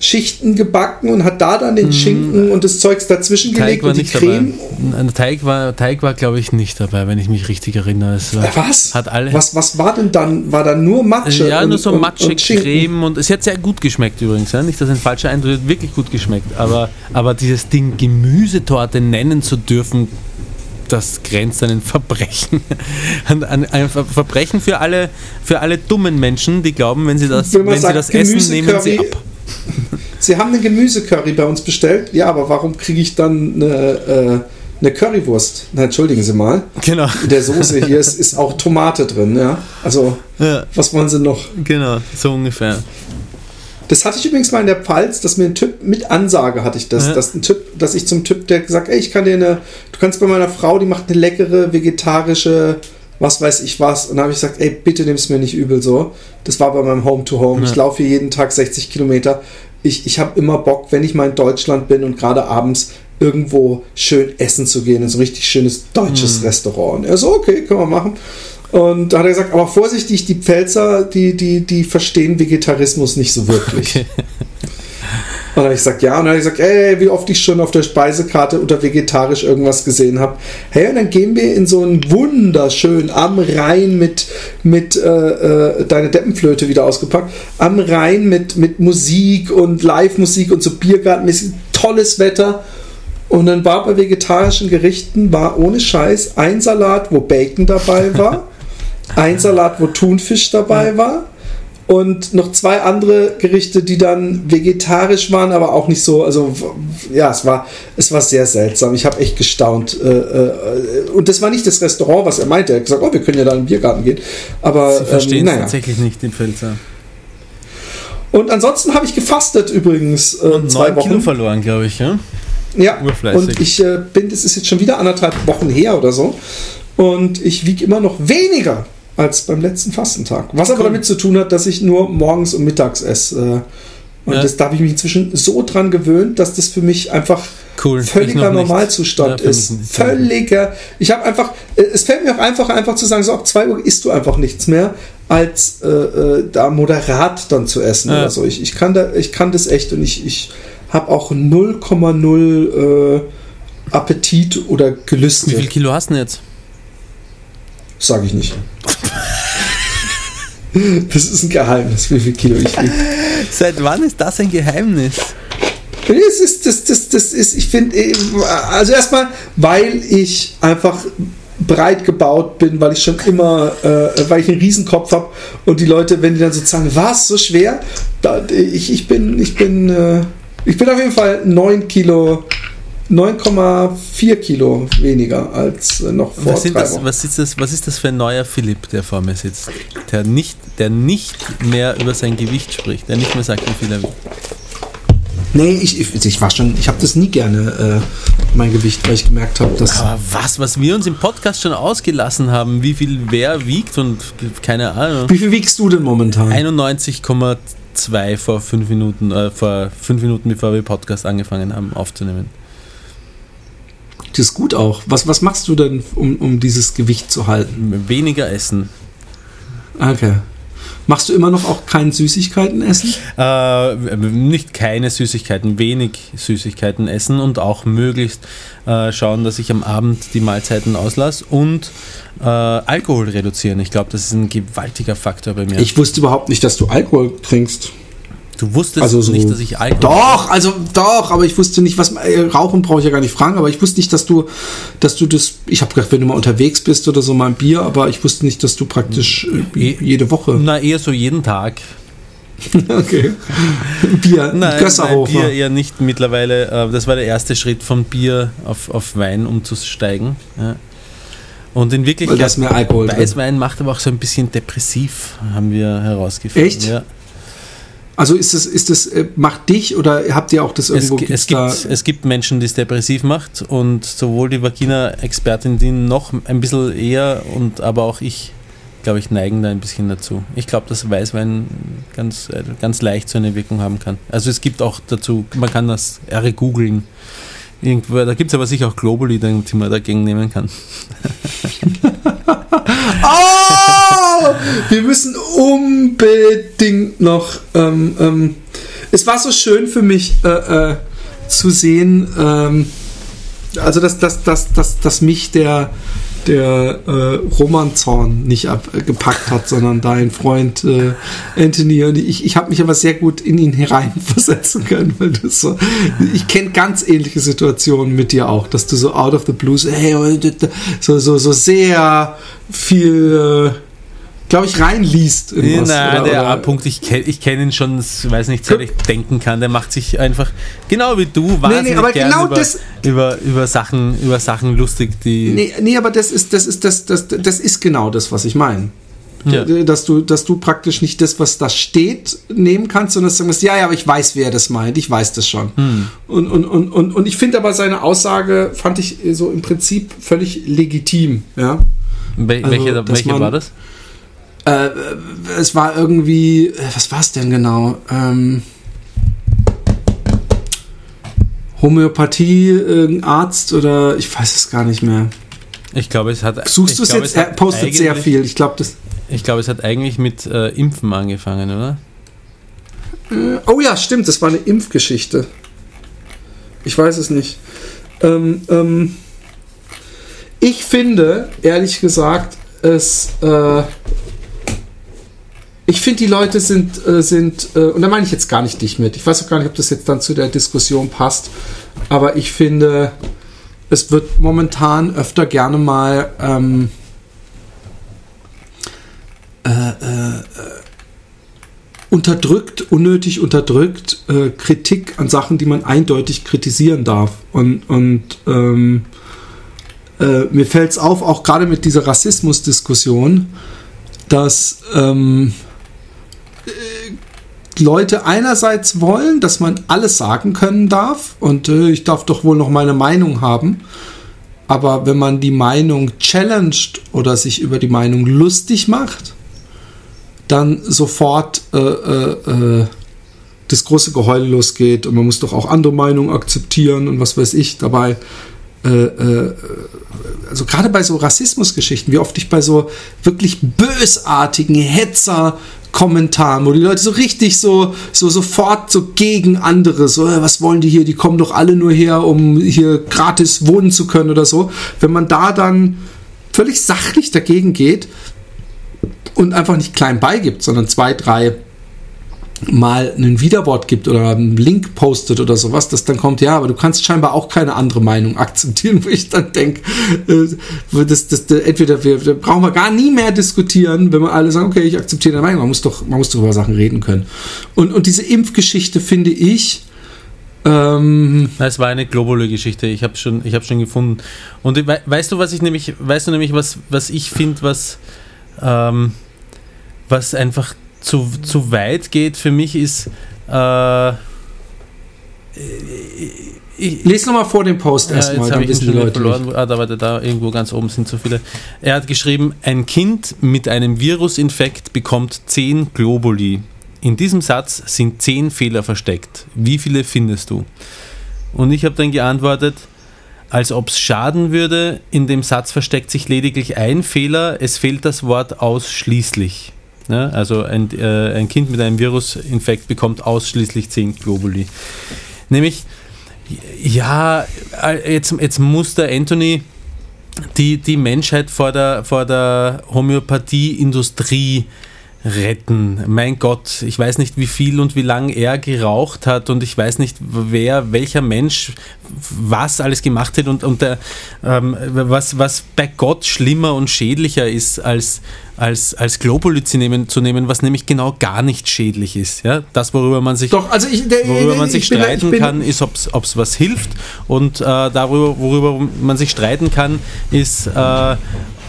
Teigschichten gebacken und hat da dann den hm. Schinken und das Zeugs dazwischen Teig gelegt und die Creme? Dabei. Teig war, Teig war glaube ich, nicht dabei, wenn ich mich richtig erinnere. War, was? Hat alle was? Was war denn dann? War da nur Matsche? Ja, und, nur so Matsche, und, Creme und es hat sehr gut geschmeckt übrigens. Ja? Nicht, dass ein falscher Eindruck hat, wirklich gut geschmeckt. Aber, aber dieses Ding Gemüsetorte nennen zu dürfen, das grenzt an ein Verbrechen. (laughs) An, an ein Verbrechen für alle, für alle dummen Menschen, die glauben, wenn sie das, wenn, wenn sie das essen, nehmen sie ab. Sie haben eine Gemüsecurry bei uns bestellt. Ja, aber warum kriege ich dann eine, äh, eine Currywurst? Na, entschuldigen Sie mal. Genau. In der Soße hier ist, ist auch Tomate drin, ja. Also, ja. was wollen Sie noch? Genau, so ungefähr. Das hatte ich übrigens mal in der Pfalz, dass mir ein Typ mit Ansage hatte ich das, ja. dass ein Typ, dass ich zum Typ, der gesagt, ey, ich kann dir eine, du kannst bei meiner Frau, die macht eine leckere vegetarische, was weiß ich was, und da habe ich gesagt, ey, bitte nimm es mir nicht übel so. Das war bei meinem Home to Home. Ja. Ich laufe hier jeden Tag 60 Kilometer. Ich, ich habe immer Bock, wenn ich mal in Deutschland bin und gerade abends irgendwo schön essen zu gehen, in so ein richtig schönes deutsches mhm. Restaurant. Und er so, okay, können wir machen. Und da hat er gesagt, aber vorsichtig, die Pfälzer, die, die, die verstehen Vegetarismus nicht so wirklich. Okay. (laughs) Und dann habe ich gesagt, ja. Und dann habe ich gesagt, ey, wie oft ich schon auf der Speisekarte unter vegetarisch irgendwas gesehen habe. Hey, und dann gehen wir in so einen wunderschön am Rhein mit, mit äh, äh, deine Deppenflöte wieder ausgepackt, am Rhein mit, mit Musik und Live-Musik und so Biergartenmäßig, tolles Wetter. Und dann war bei vegetarischen Gerichten, war ohne Scheiß ein Salat, wo Bacon dabei war. (laughs) ein Salat, wo Thunfisch dabei war und noch zwei andere Gerichte, die dann vegetarisch waren, aber auch nicht so. Also ja, es war, es war sehr seltsam. Ich habe echt gestaunt. Äh, äh, und das war nicht das Restaurant, was er meinte. Er hat gesagt, oh, wir können ja da in den Biergarten gehen. Aber Sie verstehen ähm, naja. tatsächlich nicht, den Pfälzer. Und ansonsten habe ich gefastet übrigens äh, und zwei Wochen. Kilo verloren, glaube ich, ja. Ja, und ich äh, bin, das ist jetzt schon wieder anderthalb Wochen her oder so. Und ich wiege immer noch weniger als beim letzten Fastentag. Was aber damit zu tun hat, dass ich nur morgens und mittags esse. Äh, und ja. das, da habe ich mich inzwischen so dran gewöhnt, dass das für mich einfach cool. völliger Normalzustand ja, ist. Völliger. Ich habe einfach, äh, es fällt mir auch einfach, einfach zu sagen, so ab 2 Uhr isst du einfach nichts mehr, als äh, äh, da moderat dann zu essen ja. oder so. Ich, ich, kann da, ich kann das echt und ich, ich habe auch 0,0 äh, Appetit oder Gelüste. Wie viel Kilo hast du denn jetzt? Sage ich nicht. Das ist ein Geheimnis, wie viel Kilo ich wiege. (laughs) Seit wann ist das ein Geheimnis? Das ist, das, das, das ist, ich finde, also erstmal, weil ich einfach breit gebaut bin, weil ich schon immer, äh, weil ich einen Riesenkopf habe und die Leute, wenn die dann so sagen, was, so schwer? Da, ich, ich bin, ich bin, äh, ich bin auf jeden Fall 9 Kilo 9,4 Kilo weniger als äh, noch vor Was, das, was, ist das, was ist das für ein neuer Philipp, der vor mir sitzt? Der nicht, der nicht mehr über sein Gewicht spricht, der nicht mehr sagt, wie viel er wiegt. Nee, ich, ich, ich war schon, ich habe das nie gerne, äh, mein Gewicht, weil ich gemerkt habe, dass. Aber was, was wir uns im Podcast schon ausgelassen haben, wie viel wer wiegt und keine Ahnung. Wie viel wiegst du denn momentan? 91,2 vor fünf Minuten, äh, vor fünf Minuten, bevor wir Podcast angefangen haben aufzunehmen. Das ist gut auch. Was, was machst du denn, um, um dieses Gewicht zu halten? Weniger essen. Okay. Machst du immer noch auch kein Süßigkeiten essen? Äh, nicht keine Süßigkeiten, wenig Süßigkeiten essen und auch möglichst äh, schauen, dass ich am Abend die Mahlzeiten auslasse und äh, Alkohol reduzieren. Ich glaube, das ist ein gewaltiger Faktor bei mir. Ich wusste überhaupt nicht, dass du Alkohol trinkst. Du wusstest Also so nicht, dass ich Alkohol Doch, also doch, aber ich wusste nicht, was äh, Rauchen brauche ich ja gar nicht fragen, aber ich wusste nicht, dass du, dass du das. Ich habe gedacht, wenn du mal unterwegs bist oder so mal ein Bier, aber ich wusste nicht, dass du praktisch äh, Eh- jede Woche. Na, eher so jeden Tag. (laughs) Okay. Bier, Nein, (laughs) nein, Gösserhofer. Bier eher nicht mittlerweile. Äh, das war der erste Schritt von Bier auf, auf Wein umzusteigen. Ja. Und in Weil Wirklichkeit, da ist mehr Alkohol drin. Weißwein macht aber auch so ein bisschen depressiv, haben wir herausgefunden. Echt? Ja. Also ist das, ist das, äh, macht dich oder habt ihr auch das Es, irgendwo es, gibt's gibt, es gibt Menschen, die es depressiv macht und sowohl die Vagina-Expertin, die noch ein bisschen eher und aber auch ich, glaube ich, neigen da ein bisschen dazu. Ich glaube, dass Weißwein ganz, äh, ganz leicht so eine Wirkung haben kann. Also es gibt auch dazu, man kann das R googeln. Irgendwo, da gibt es aber sicher auch Globally, die man dagegen nehmen kann. Oh! (laughs) (laughs) (laughs) Wir müssen unbedingt noch. Ähm, ähm, es war so schön für mich äh, äh, zu sehen, ähm, also dass, dass, dass, dass, dass mich der, der äh, Romanzorn nicht abgepackt hat, sondern dein Freund äh, Anthony. Und ich, ich habe mich aber sehr gut in ihn hereinversetzen können, weil das so. Ich kenne ganz ähnliche Situationen mit dir auch, dass du so out of the blues, hey, so, so, so sehr viel. Glaube ich, reinliest. in was, Nein, oder- der A-Punkt, ich kenne ich kenn ihn schon, ich weiß nicht, seit ich denken kann, der macht sich einfach, genau wie du, wahnsinnig aber gern genau über, das- über, über, Sachen, über Sachen lustig, die... Nee, nee, aber das ist, das ist, das, das, das ist genau das, was ich meine. Ja. Dass du, dass du praktisch nicht das, was da steht, nehmen kannst, sondern dass du sagst, ja, ja, aber ich weiß, wer das meint, ich weiß das schon. Hm. Und, und, und, und, und ich finde aber seine Aussage, fand ich so im Prinzip völlig legitim, ja. Wel- also, welche welche man- war das? Äh, es war irgendwie, äh, was war es denn genau? Ähm, Homöopathie, irgendein Arzt oder ich weiß es gar nicht mehr. Ich glaube, es hat... Suchst du es jetzt? Er postet sehr viel. Ich glaube, das. Ich glaube, es hat eigentlich mit äh, Impfen angefangen, oder? Oh ja, stimmt, das war eine Impfgeschichte. Ich weiß es nicht. Ähm, ähm, ich finde, ehrlich gesagt, es. Äh, ich finde, die Leute sind, äh, sind äh, und da meine ich jetzt gar nicht dich mit. Ich weiß auch gar nicht, ob das jetzt dann zu der Diskussion passt. Aber ich finde, es wird momentan öfter gerne mal ähm, unterdrückt, unnötig unterdrückt, äh, Kritik an Sachen, die man eindeutig kritisieren darf. Und, und ähm, äh, mir fällt es auf, auch gerade mit dieser Rassismusdiskussion, dass ähm, äh, Leute einerseits wollen, dass man alles sagen können darf und äh, ich darf doch wohl noch meine Meinung haben. Aber wenn man die Meinung challenged oder sich über die Meinung lustig macht, dann sofort äh, äh, äh, das große Geheul losgeht und man muss doch auch andere Meinungen akzeptieren und was weiß ich dabei. Äh, äh, also gerade bei so Rassismusgeschichten, wie oft ich bei so wirklich bösartigen Hetzer Kommentaren, wo die Leute so richtig so, so sofort so gegen andere, so, äh, was wollen die hier, die kommen doch alle nur her, um hier gratis wohnen zu können oder so. Wenn man da dann völlig sachlich dagegen geht, und einfach nicht klein beigibt, sondern zwei, drei mal ein Widerwort gibt oder einen Link postet oder sowas, dass dann kommt, ja, aber du kannst scheinbar auch keine andere Meinung (laughs) akzeptieren, wo ich dann denke, äh, das, das, das, entweder wir, wir brauchen wir gar nie mehr diskutieren, wenn wir alle sagen, okay, ich akzeptiere deine Meinung, man muss doch, man muss doch über Sachen reden können. Und, und diese Impfgeschichte finde ich, ähm, es war eine globale Geschichte. Ich habe schon, ich habe schon gefunden. Und weißt du, was ich nämlich, weißt du nämlich, was, was ich finde, was, ähm, was einfach zu, zu weit geht für mich ist. Äh, ich, Lies nochmal vor dem Post ja, erstmal, dann wissen die Leute. Verloren. Ah, da, warte, da irgendwo ganz oben sind so viele. Er hat geschrieben, ein Kind mit einem Virusinfekt bekommt 10 Globuli. In diesem Satz sind 10 Fehler versteckt. Wie viele findest du? Und ich habe dann geantwortet, als ob es schaden würde. In dem Satz versteckt sich lediglich ein Fehler. Es fehlt das Wort ausschließlich. Ja, also ein, äh, ein Kind mit einem Virusinfekt bekommt ausschließlich 10 Globuli. Nämlich, ja, jetzt, jetzt muss der Anthony die, die Menschheit vor der, vor der Homöopathie-Industrie retten. Mein Gott, ich weiß nicht, wie viel und wie lang er geraucht hat und ich weiß nicht, wer, welcher Mensch was alles gemacht hat und, und der, ähm, was, was bei Gott schlimmer und schädlicher ist als, als, als Globuli zu nehmen, zu nehmen, was nämlich genau gar nicht schädlich ist. Ja? Das, worüber man sich, Doch, also ich, der, worüber man sich streiten bin, kann, ist, ob es was hilft und äh, darüber, worüber man sich streiten kann, ist, äh,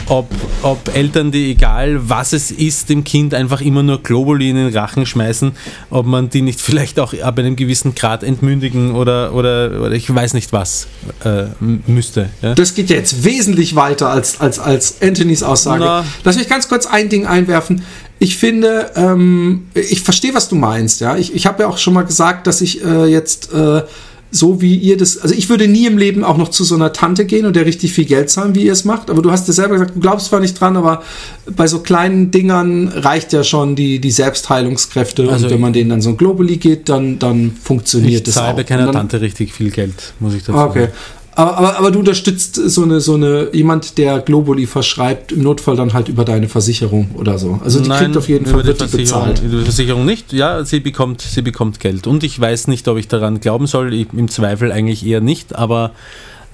ob, ob Eltern, die egal was es ist, dem Kind einfach immer nur Globuli in den Rachen schmeißen, ob man die nicht vielleicht auch ab einem gewissen Grad entmündigen oder, oder, oder ich weiß nicht was äh, müsste. Ja? Das geht jetzt wesentlich weiter als, als, als Anthonys Aussage. Na. Lass mich ganz kurz ein Ding einwerfen. Ich finde, ähm, ich verstehe, was du meinst. Ja, ich, ich habe ja auch schon mal gesagt, dass ich äh, jetzt äh, so wie ihr das, also ich würde nie im Leben auch noch zu so einer Tante gehen und der richtig viel Geld zahlen, wie ihr es macht, aber du hast es selber gesagt, du glaubst zwar nicht dran, aber bei so kleinen Dingern reicht ja schon die, die Selbstheilungskräfte also und wenn man denen dann so ein Globally geht, dann, dann funktioniert das auch. Ich zahle keiner Tante richtig viel Geld, muss ich dazu sagen. Okay. Aber, aber, aber du unterstützt so eine, so eine, jemand, der Globally verschreibt, im Notfall dann halt über deine Versicherung oder so. Also die Nein, kriegt auf jeden Fall wird die bezahlt. Die Versicherung nicht, ja, sie bekommt, sie bekommt Geld. Und ich weiß nicht, ob ich daran glauben soll, im Zweifel eigentlich eher nicht, aber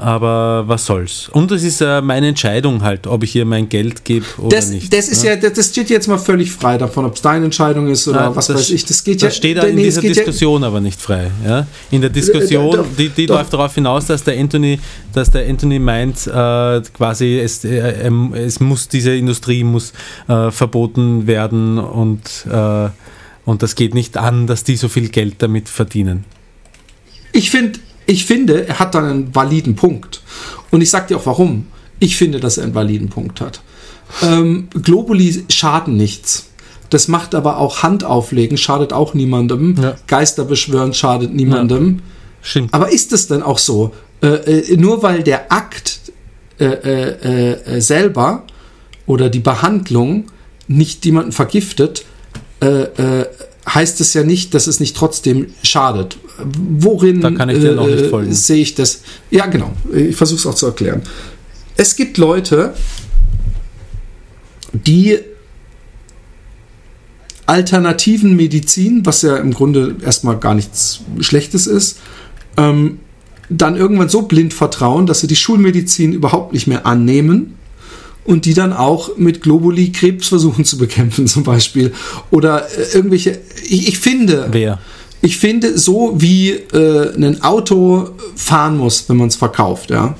aber was soll's. Und es ist äh, meine Entscheidung halt, ob ich ihr mein Geld gebe oder das, nicht. Das ist ja, ja das steht jetzt mal völlig frei davon, ob es deine Entscheidung ist oder ja, was das, weiß ich. Das geht das ja. steht in nee, dieser Diskussion ja, aber nicht frei. Ja? In der Diskussion, äh, die, die läuft darauf hinaus, dass der Anthony, dass der Anthony meint, äh, quasi es, äh, ähm, es muss diese Industrie muss äh, verboten werden und äh, und das geht nicht an, dass die so viel Geld damit verdienen. Ich finde ich finde, er hat dann einen validen Punkt. Und ich sage dir auch warum. Ich finde, dass er einen validen Punkt hat. Ähm, Globuli schaden nichts. Das macht aber auch Handauflegen, schadet auch niemandem. Ja. Geister beschwören schadet niemandem. Ja. Aber ist es denn auch so? Äh, äh, nur weil der Akt äh, äh, äh selber oder die Behandlung nicht jemanden vergiftet, äh, heißt es ja nicht, dass es nicht trotzdem schadet. Worin da kann ich dir noch nicht folgen. sehe ich das? Ja, genau. Ich versuche es auch zu erklären. Es gibt Leute, die alternativen Medizin, was ja im Grunde erstmal gar nichts Schlechtes ist, ähm, dann irgendwann so blind vertrauen, dass sie die Schulmedizin überhaupt nicht mehr annehmen und die dann auch mit Globuli Krebs versuchen zu bekämpfen (laughs) zum Beispiel. Oder äh, irgendwelche, ich, ich, finde... Wer? Ich finde, so wie äh, ein Auto fahren muss, wenn man es verkauft, ja.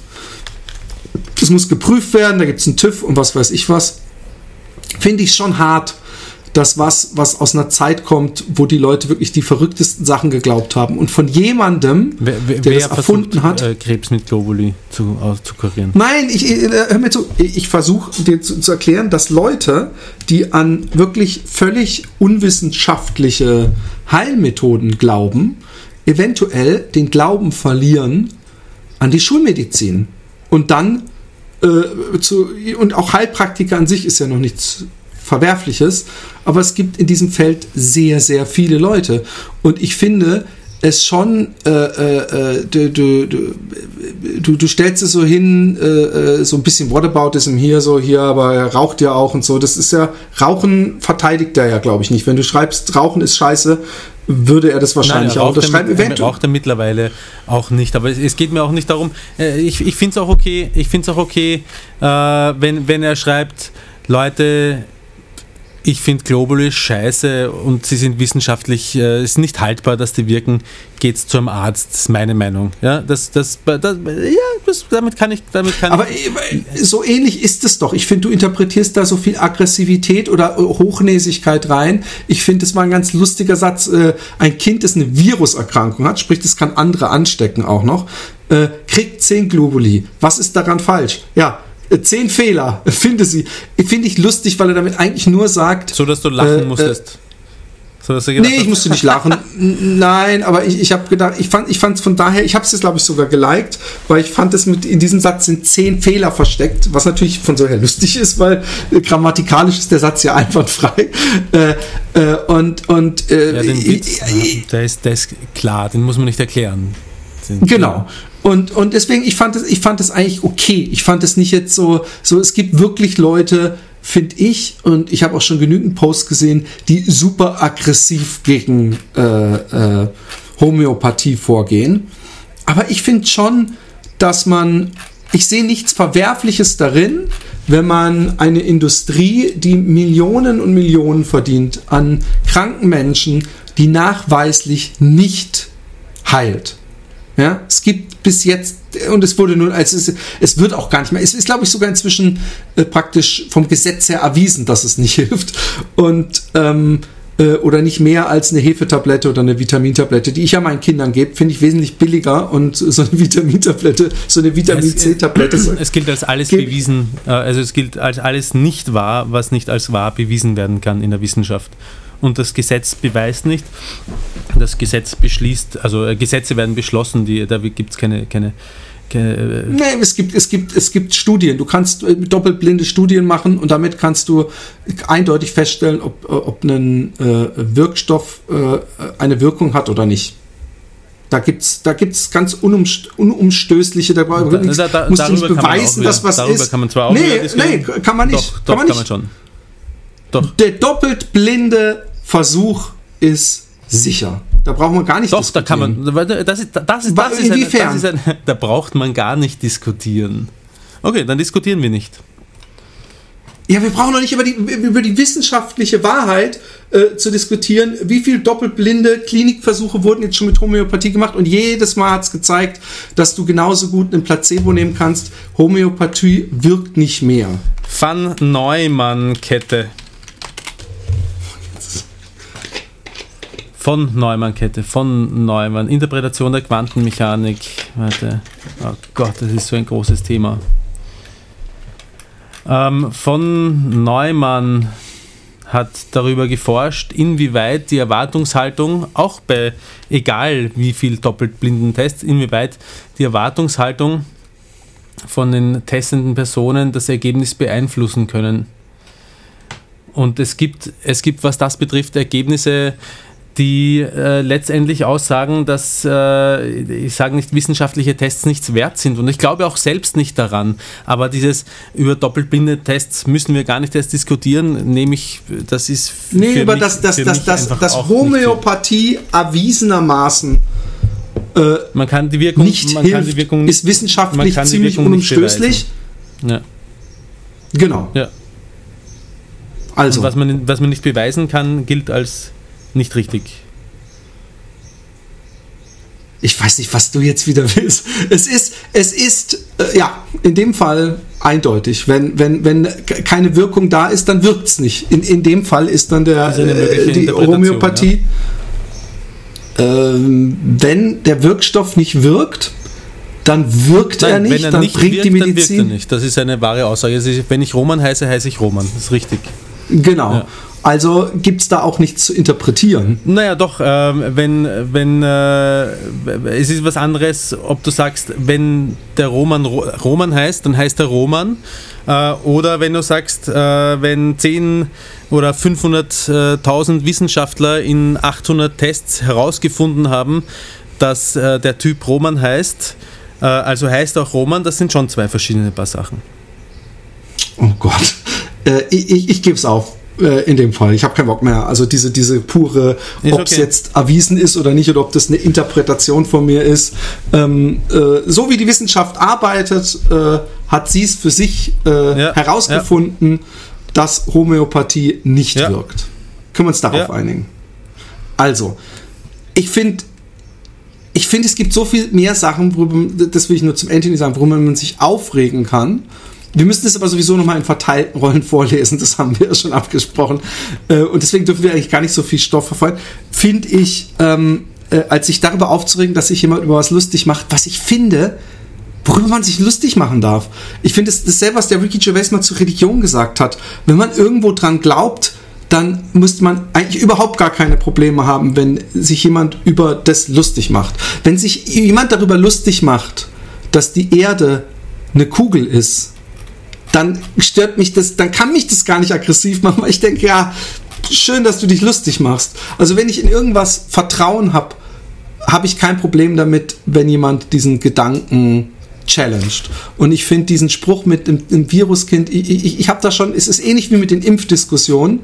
Das muss geprüft werden, da gibt es einen TÜV und was weiß ich was. Finde ich schon hart, das was, was aus einer Zeit kommt, wo die Leute wirklich die verrücktesten Sachen geglaubt haben. Und von jemandem, wer, wer, der wer das erfunden versucht, hat. Äh, Krebs mit Globuli zu, zu kurieren. Nein, ich, äh, hör mir zu. Ich versuche dir zu, zu, erklären, dass Leute, die an wirklich völlig unwissenschaftliche Heilmethoden glauben, eventuell den Glauben verlieren an die Schulmedizin. Und dann äh, zu, und auch Heilpraktiker an sich ist ja noch nichts Verwerfliches, aber es gibt in diesem Feld sehr, sehr viele Leute. Und ich finde, es schon, äh, äh, du, du, du, du stellst es so hin, äh, so ein bisschen Whataboutism hier, so hier, aber er raucht ja auch und so. Das ist ja, Rauchen verteidigt er ja, glaube ich, nicht. Wenn du schreibst, Rauchen ist scheiße, würde er das wahrscheinlich Nein, er auch unterschreiben. Er, er raucht er mittlerweile auch nicht. Aber es, geht mir auch nicht darum, ich, ich finde es auch okay, ich finde es auch okay, wenn, wenn er schreibt, Leute, ich finde Globuli scheiße und sie sind wissenschaftlich, äh, ist nicht haltbar, dass die wirken, geht's zum Arzt, das ist meine Meinung. Ja, das, das, das, ja, das, damit kann ich, damit kann Aber ich, so ähnlich ist es doch. Ich finde, du interpretierst da so viel Aggressivität oder äh, Hochnäsigkeit rein. Ich finde, das war ein ganz lustiger Satz. Äh, ein Kind, das eine Viruserkrankung hat, sprich, das kann andere anstecken auch noch, äh, kriegt 10 Globuli. Was ist daran falsch? Ja, zehn Fehler, finde sie. Finde ich lustig, weil er damit eigentlich nur sagt. So, dass du lachen äh, musstest. So, dass du nee, ich musste nicht lachen. (laughs) Nein, aber ich, ich habe gedacht, ich fand ich es von daher, ich habe es jetzt glaube ich sogar geliked, weil ich fand es mit in diesem Satz sind zehn Fehler versteckt, was natürlich von so her lustig ist, weil äh, grammatikalisch ist der Satz ja (laughs) einwandfrei. Äh, äh, und und äh, ja, den Witz, äh, der, ist, der ist klar, den muss man nicht erklären. Genau. Und, und deswegen, ich fand es, ich fand es eigentlich okay. Ich fand es nicht jetzt so, so, es gibt wirklich Leute, finde ich, und ich habe auch schon genügend Posts gesehen, die super aggressiv gegen äh, äh, Homöopathie vorgehen. Aber ich finde schon, dass man, ich sehe nichts Verwerfliches darin, wenn man eine Industrie, die Millionen und Millionen verdient, an kranken Menschen, die nachweislich nicht heilt. Ja, es gibt bis jetzt, und es wurde nun, also es, es wird auch gar nicht mehr, es ist, glaube ich, sogar inzwischen äh, praktisch vom Gesetz her erwiesen, dass es nicht (laughs) hilft. Und, ähm, äh, oder nicht mehr als eine Hefetablette oder eine Vitamintablette, die ich ja meinen Kindern gebe, finde ich wesentlich billiger und so eine Vitamintablette, so eine Vitamin C-Tablette. Es gilt als alles bewiesen, äh, also es gilt als alles nicht wahr, was nicht als wahr bewiesen werden kann in der Wissenschaft und das Gesetz beweist nicht. Das Gesetz beschließt, also äh, Gesetze werden beschlossen, die, da gibt es keine, keine äh, Nee, es gibt, es, gibt, es gibt Studien. Du kannst äh, doppelblinde Studien machen und damit kannst du eindeutig feststellen, ob, ob ein Wirkstoff eine Wirkung hat oder nicht. Da gibt es da gibt's ganz unumst unumstößliche, da, da, da, da musst du nicht beweisen, dass was darüber ist. Kann man zwar auch nee, nee, kann man nicht. Doch, doch, kann man, nicht. Kann man schon. Doch. Der doppelt blinde Versuch ist sicher. Da braucht man gar nicht Doch, da kann man. Das ist, das ist, das ist, Inwiefern? Eine, das ist eine, (laughs) da braucht man gar nicht diskutieren. Okay, dann diskutieren wir nicht. Ja, wir brauchen doch nicht über die, über die wissenschaftliche Wahrheit äh, zu diskutieren. Wie viele doppelblinde Klinikversuche wurden jetzt schon mit Homöopathie gemacht und jedes Mal hat es gezeigt, dass du genauso gut einen Placebo nehmen kannst. Homöopathie wirkt nicht mehr. Van Neumann-Kette. Von Neumann-Kette, von Neumann. Interpretation der Quantenmechanik. Warte. Oh Gott, das ist so ein großes Thema. Ähm, von Neumann hat darüber geforscht, inwieweit die Erwartungshaltung, auch bei egal wie viel doppelt blinden Tests, inwieweit die Erwartungshaltung von den testenden Personen das Ergebnis beeinflussen können. Und es gibt, es gibt, was das betrifft, Ergebnisse, die äh, letztendlich aussagen, dass, äh, ich sage nicht, wissenschaftliche Tests nichts wert sind. Und ich glaube auch selbst nicht daran. Aber dieses über doppelblinde Tests müssen wir gar nicht erst diskutieren, nehme ich, das ist. Nee, aber das, das, das, das, das Homöopathie erwiesenermaßen. Äh, man kann die Wirkung nicht man hilft, Wirkung nicht, ist wissenschaftlich ziemlich unumstößlich. Ja. Genau. Ja. Also. Und was man, was man nicht beweisen kann, gilt als nicht richtig. Ich weiß nicht, was du jetzt wieder (laughs) willst. Es ist, es ist, äh, ja, in dem Fall eindeutig. Wenn, wenn, wenn keine Wirkung da ist, dann wirkt es nicht. In, in dem Fall ist dann der, äh, die Homöopathie. Ja. Ähm, wenn der Wirkstoff nicht wirkt, dann wirkt Nein, er nicht, er dann nicht bringt wirkt, die Medizin. Dann wirkt er nicht. Das ist eine wahre Aussage. Ist, wenn ich Roman heiße, heiße ich Roman. Das ist richtig. Genau. Ja. Also gibt es da auch nichts zu interpretieren. Naja, doch, ähm, wenn, wenn äh, es ist was anderes, ob du sagst, wenn der Roman Ro Roman heißt, dann heißt er Roman. Äh, oder wenn du sagst, äh, wenn 10 oder 500.000 Wissenschaftler in 800 Tests herausgefunden haben, dass äh, der Typ Roman heißt, äh, also heißt auch Roman, das sind schon zwei verschiedene Paar Sachen. Oh Gott. Äh, ich ich, ich gebe es auf äh, in dem Fall. Ich habe keinen Bock mehr. Also diese, diese pure, ob es okay. jetzt erwiesen ist oder nicht, oder ob das eine Interpretation von mir ist. Ähm, äh, so wie die Wissenschaft arbeitet, äh, hat sie es für sich äh, Ja, herausgefunden, dass Homöopathie nicht Ja. wirkt. Können wir uns darauf Ja. einigen? Also, ich finde, ich finde, es gibt so viel mehr Sachen, worüber, das will ich nur zum Ende sagen, worüber man sich aufregen kann. Wir müssen es aber sowieso nochmal in verteilten Rollen vorlesen, das haben wir schon abgesprochen. Äh, Und deswegen dürfen wir eigentlich gar nicht so viel Stoff verfolgen. Finde ich, ähm, äh, als sich darüber aufzuregen, dass sich jemand über was lustig macht, was ich finde, worüber man sich lustig machen darf. Ich finde, das, dasselbe, was der Ricky Gervais mal zur Religion gesagt hat. Wenn man irgendwo dran glaubt, dann müsste man eigentlich überhaupt gar keine Probleme haben, wenn sich jemand über das lustig macht. Wenn sich jemand darüber lustig macht, dass die Erde eine Kugel ist, dann stört mich das, dann kann mich das gar nicht aggressiv machen, weil ich denke, ja, schön, dass du dich lustig machst. Also wenn ich in irgendwas Vertrauen habe, habe ich kein Problem damit, wenn jemand diesen Gedanken challenged. Und ich finde diesen Spruch mit dem, dem Viruskind, ich, ich, ich habe da schon, es ist ähnlich wie mit den Impfdiskussionen.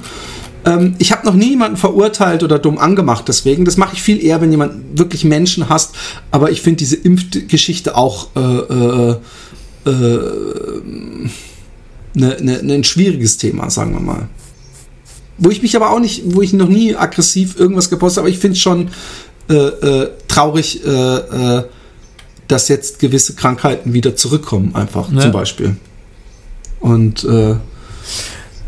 Ähm, ich habe noch nie jemanden verurteilt oder dumm angemacht deswegen. Das mache ich viel eher, wenn jemand wirklich Menschen hasst. Aber ich finde diese Impfgeschichte auch äh, äh, äh, ne, ne, ein schwieriges Thema, sagen wir mal. Wo ich mich aber auch nicht, wo ich noch nie aggressiv irgendwas gepostet habe, aber ich finde es schon äh, äh, traurig, äh, äh, dass jetzt gewisse Krankheiten wieder zurückkommen, einfach Ja. zum Beispiel. Und äh,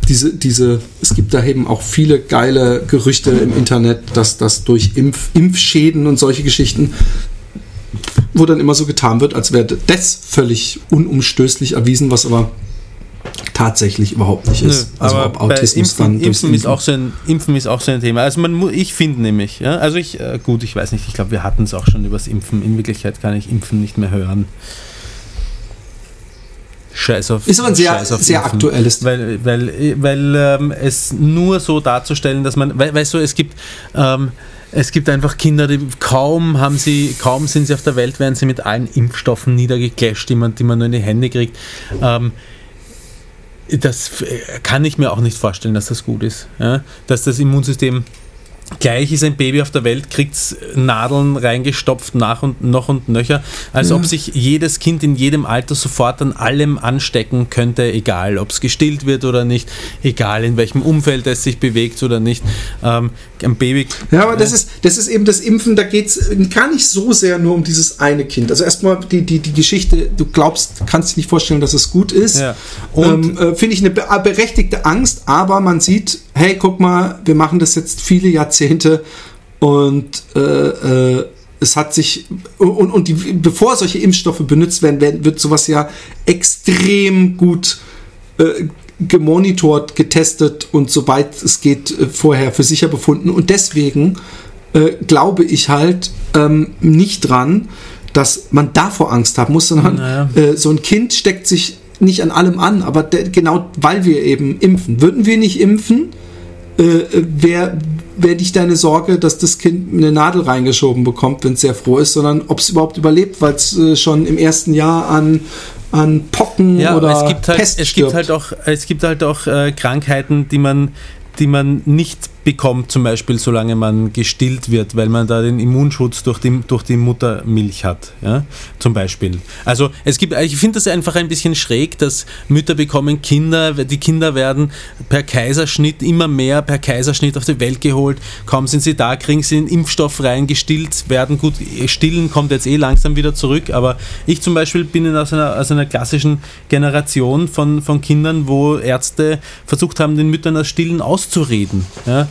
diese, diese, es gibt da eben auch viele geile Gerüchte im Internet, dass das durch Impf, Impfschäden und solche Geschichten, wo dann immer so getan wird, als wäre das völlig unumstößlich erwiesen, was aber tatsächlich überhaupt nicht ist. Nö, also ob Autismus bei dann Impfen, Impfen, ist auch so ein, Impfen ist auch so ein Thema. Also man ich finde nämlich, ja, also ich, äh, gut, ich weiß nicht, ich glaube, wir hatten es auch schon übers Impfen. In Wirklichkeit kann ich Impfen nicht mehr hören. Scheiß auf Ist aber ein sehr- sehr aktuelles- Weil, weil, weil ähm, es nur so darzustellen, dass man, we, weißt du, es gibt, ähm, es gibt einfach Kinder, die kaum haben sie, kaum sind sie auf der Welt, werden sie mit allen Impfstoffen niedergeclasht, die man, die man nur in die Hände kriegt. Ähm, das äh, kann ich mir auch nicht vorstellen, dass das gut ist. Ja? Dass das Immunsystem gleich ist ein Baby auf der Welt, kriegt Nadeln reingestopft nach und noch und nöcher, als ob sich jedes Kind in jedem Alter sofort an allem anstecken könnte, egal ob es gestillt wird oder nicht, egal in welchem Umfeld es sich bewegt oder nicht. Ähm, ein Baby. Ja, aber das ist, das ist eben das Impfen, da geht es gar nicht so sehr nur um dieses eine Kind. Also erstmal die, die, die Geschichte, du glaubst, kannst dir nicht vorstellen, dass es gut ist. Ja. Und ähm, äh, finde ich eine be- berechtigte Angst, aber man sieht, hey, guck mal, wir machen das jetzt viele Jahrzehnte und äh, äh, es hat sich und, und die, bevor solche Impfstoffe benutzt werden, werden wird sowas ja extrem gut äh, gemonitort, getestet und soweit es geht äh, vorher für sicher befunden. Und deswegen äh, glaube ich halt ähm, nicht dran, dass man davor Angst haben muss, sondern Naja. äh, so ein Kind steckt sich nicht an allem an, aber genau weil wir eben impfen. Würden wir nicht impfen, äh, wäre wär nicht deine Sorge, dass das Kind eine Nadel reingeschoben bekommt, wenn es sehr froh ist, sondern ob es überhaupt überlebt, weil es äh, schon im ersten Jahr an, an Pocken Ja, oder es gibt halt, Pest es stirbt. gibt halt auch, es gibt halt auch äh, Krankheiten, die man, die man nicht bekommt, zum Beispiel solange man gestillt wird, weil man da den Immunschutz durch die, durch die Muttermilch hat, ja, zum Beispiel. Also es gibt, ich finde das einfach ein bisschen schräg, dass Mütter bekommen Kinder, die Kinder werden per Kaiserschnitt immer mehr per Kaiserschnitt auf die Welt geholt, kaum sind sie da, kriegen sie den Impfstoff rein, gestillt werden, gut, stillen kommt jetzt eh langsam wieder zurück, aber ich zum Beispiel bin aus einer, aus einer klassischen Generation von, von Kindern, wo Ärzte versucht haben, den Müttern das Stillen auszureden. Ja?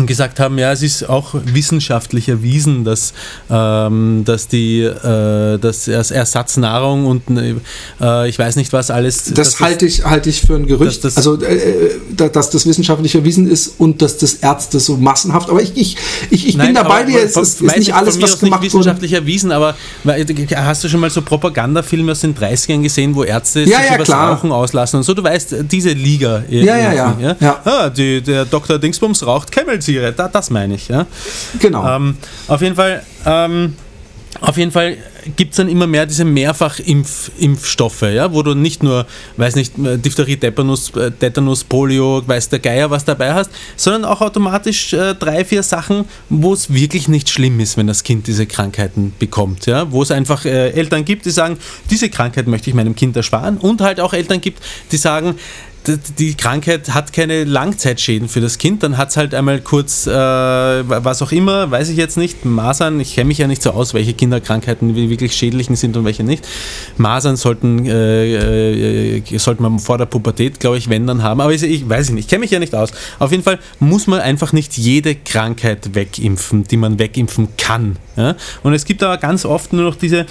und gesagt haben, ja, es ist auch wissenschaftlich erwiesen, dass, ähm, dass die äh, dass Ersatznahrung und äh, ich weiß nicht was alles. Das halte ich, halte ich für ein Gerücht. Das, also, äh, dass das wissenschaftlich erwiesen ist und dass das Ärzte so massenhaft. Aber ich, ich, ich, ich Nein, bin dabei dir. Es ist, ist nicht alles, was gemacht nicht wissenschaftlich wurde. erwiesen, aber hast du schon mal so Propagandafilme aus den 30ern gesehen, wo Ärzte ja, sich ja, über klar. Rauchen auslassen und so? Du weißt, diese Liga. Ja, ja, ja. ja. ja? Ah, die, der Dr. Dingsbums raucht Camel-Zigarette. Da, das meine ich. Ja? Genau. Ähm, auf jeden Fall. Ähm, auf jeden Fall gibt es dann immer mehr diese Mehrfach-Impfstoffe, ja, wo du nicht nur, weiß nicht, Diphtherie, Tetanus, Tetanus, Polio, weiß der Geier, was dabei hast, sondern auch automatisch äh, drei, vier Sachen, wo es wirklich nicht schlimm ist, wenn das Kind diese Krankheiten bekommt, ja, wo es einfach äh, Eltern gibt, die sagen, diese Krankheit möchte ich meinem Kind ersparen und halt auch Eltern gibt, die sagen, die Krankheit hat keine Langzeitschäden für das Kind, dann hat es halt einmal kurz, äh, was auch immer, weiß ich jetzt nicht, Masern, ich kenne mich ja nicht so aus, welche Kinderkrankheiten wirklich schädlichen sind und welche nicht. Masern sollten, äh, äh, sollte man vor der Pubertät, glaube ich, wenn dann haben, aber ich, ich weiß nicht, ich kenne mich ja nicht aus. Auf jeden Fall muss man einfach nicht jede Krankheit wegimpfen, die man wegimpfen kann. Ja? Und es gibt aber ganz oft nur noch diese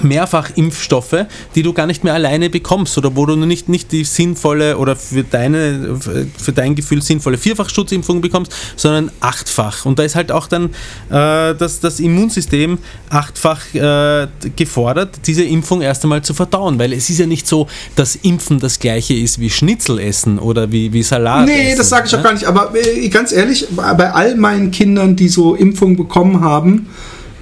Mehrfachimpfstoffe, die du gar nicht mehr alleine bekommst oder wo du nicht, nicht die sinnvolle oder für, deine, für dein Gefühl sinnvolle Vierfachschutzimpfung bekommst, sondern achtfach. Und da ist halt auch dann äh, das, das Immunsystem achtfach äh, gefordert, diese Impfung erst einmal zu verdauen, weil es ist ja nicht so, dass Impfen das gleiche ist wie Schnitzel essen oder wie, wie Salat. Nee, essen, das sage ich ja? auch gar nicht, aber äh, ganz ehrlich, bei all meinen Kindern, die so Impfungen bekommen haben,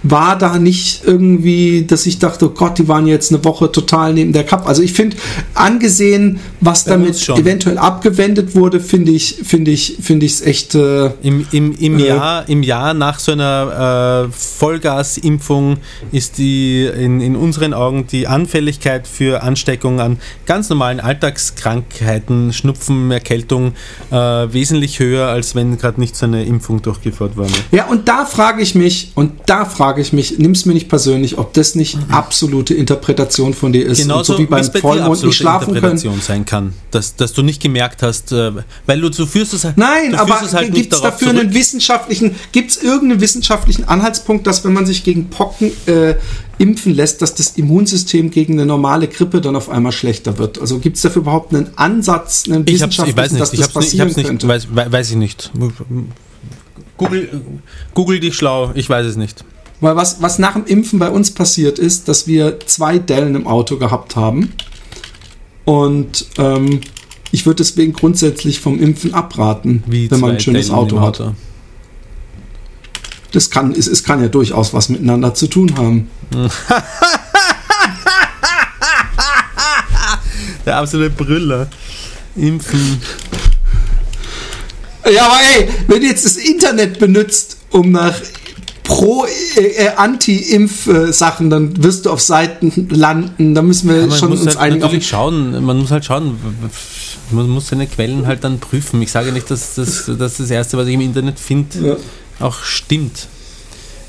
war da nicht irgendwie, dass ich dachte, oh Gott, die waren jetzt eine Woche total neben der Cup. Also ich finde, angesehen, was Bei damit eventuell abgewendet wurde, finde ich, finde ich, finde ich es echt. Äh, Im, im, im, äh, Jahr, Im Jahr nach so einer äh, Vollgasimpfung ist die in, in unseren Augen die Anfälligkeit für Ansteckung an ganz normalen Alltagskrankheiten, Schnupfen, Erkältung äh, wesentlich höher, als wenn gerade nicht so eine Impfung durchgeführt wurde. Ja, und da frage ich mich, und da frage frage ich mich, nimm es mir nicht persönlich, ob das nicht mhm. absolute Interpretation von dir ist. Genauso und so wie beim Vollmond nicht schlafen Interpretation können. sein kann, dass, dass du nicht gemerkt hast, äh, weil du, du führst es halt Nein, aber halt gibt es dafür zurück. einen wissenschaftlichen, gibt es irgendeinen wissenschaftlichen Anhaltspunkt, dass wenn man sich gegen Pocken äh, impfen lässt, dass das Immunsystem gegen eine normale Grippe dann auf einmal schlechter wird? Also gibt es dafür überhaupt einen Ansatz, einen wissenschaftlichen, dass das passieren nicht, könnte? Weiß, weiß ich nicht. Google, Google dich schlau, ich weiß es nicht. Weil was, was nach dem Impfen bei uns passiert ist, dass wir zwei Dellen im Auto gehabt haben. Und ähm, ich würde deswegen grundsätzlich vom Impfen abraten, Wie wenn man ein schönes Auto, Auto hat. Das kann, es, es kann ja durchaus was miteinander zu tun haben. (laughs) Der absolute Brüller. Impfen. Ja, aber ey, wenn du jetzt das Internet benutzt, um nach pro äh, äh, Anti-Impf-Sachen, dann wirst du auf Seiten landen. Da müssen wir ja, schon uns halt einigen. Natürlich schauen, man muss halt schauen. Man muss seine Quellen halt dann prüfen. Ich sage nicht, dass das, dass das Erste, was ich im Internet finde, ja. auch stimmt.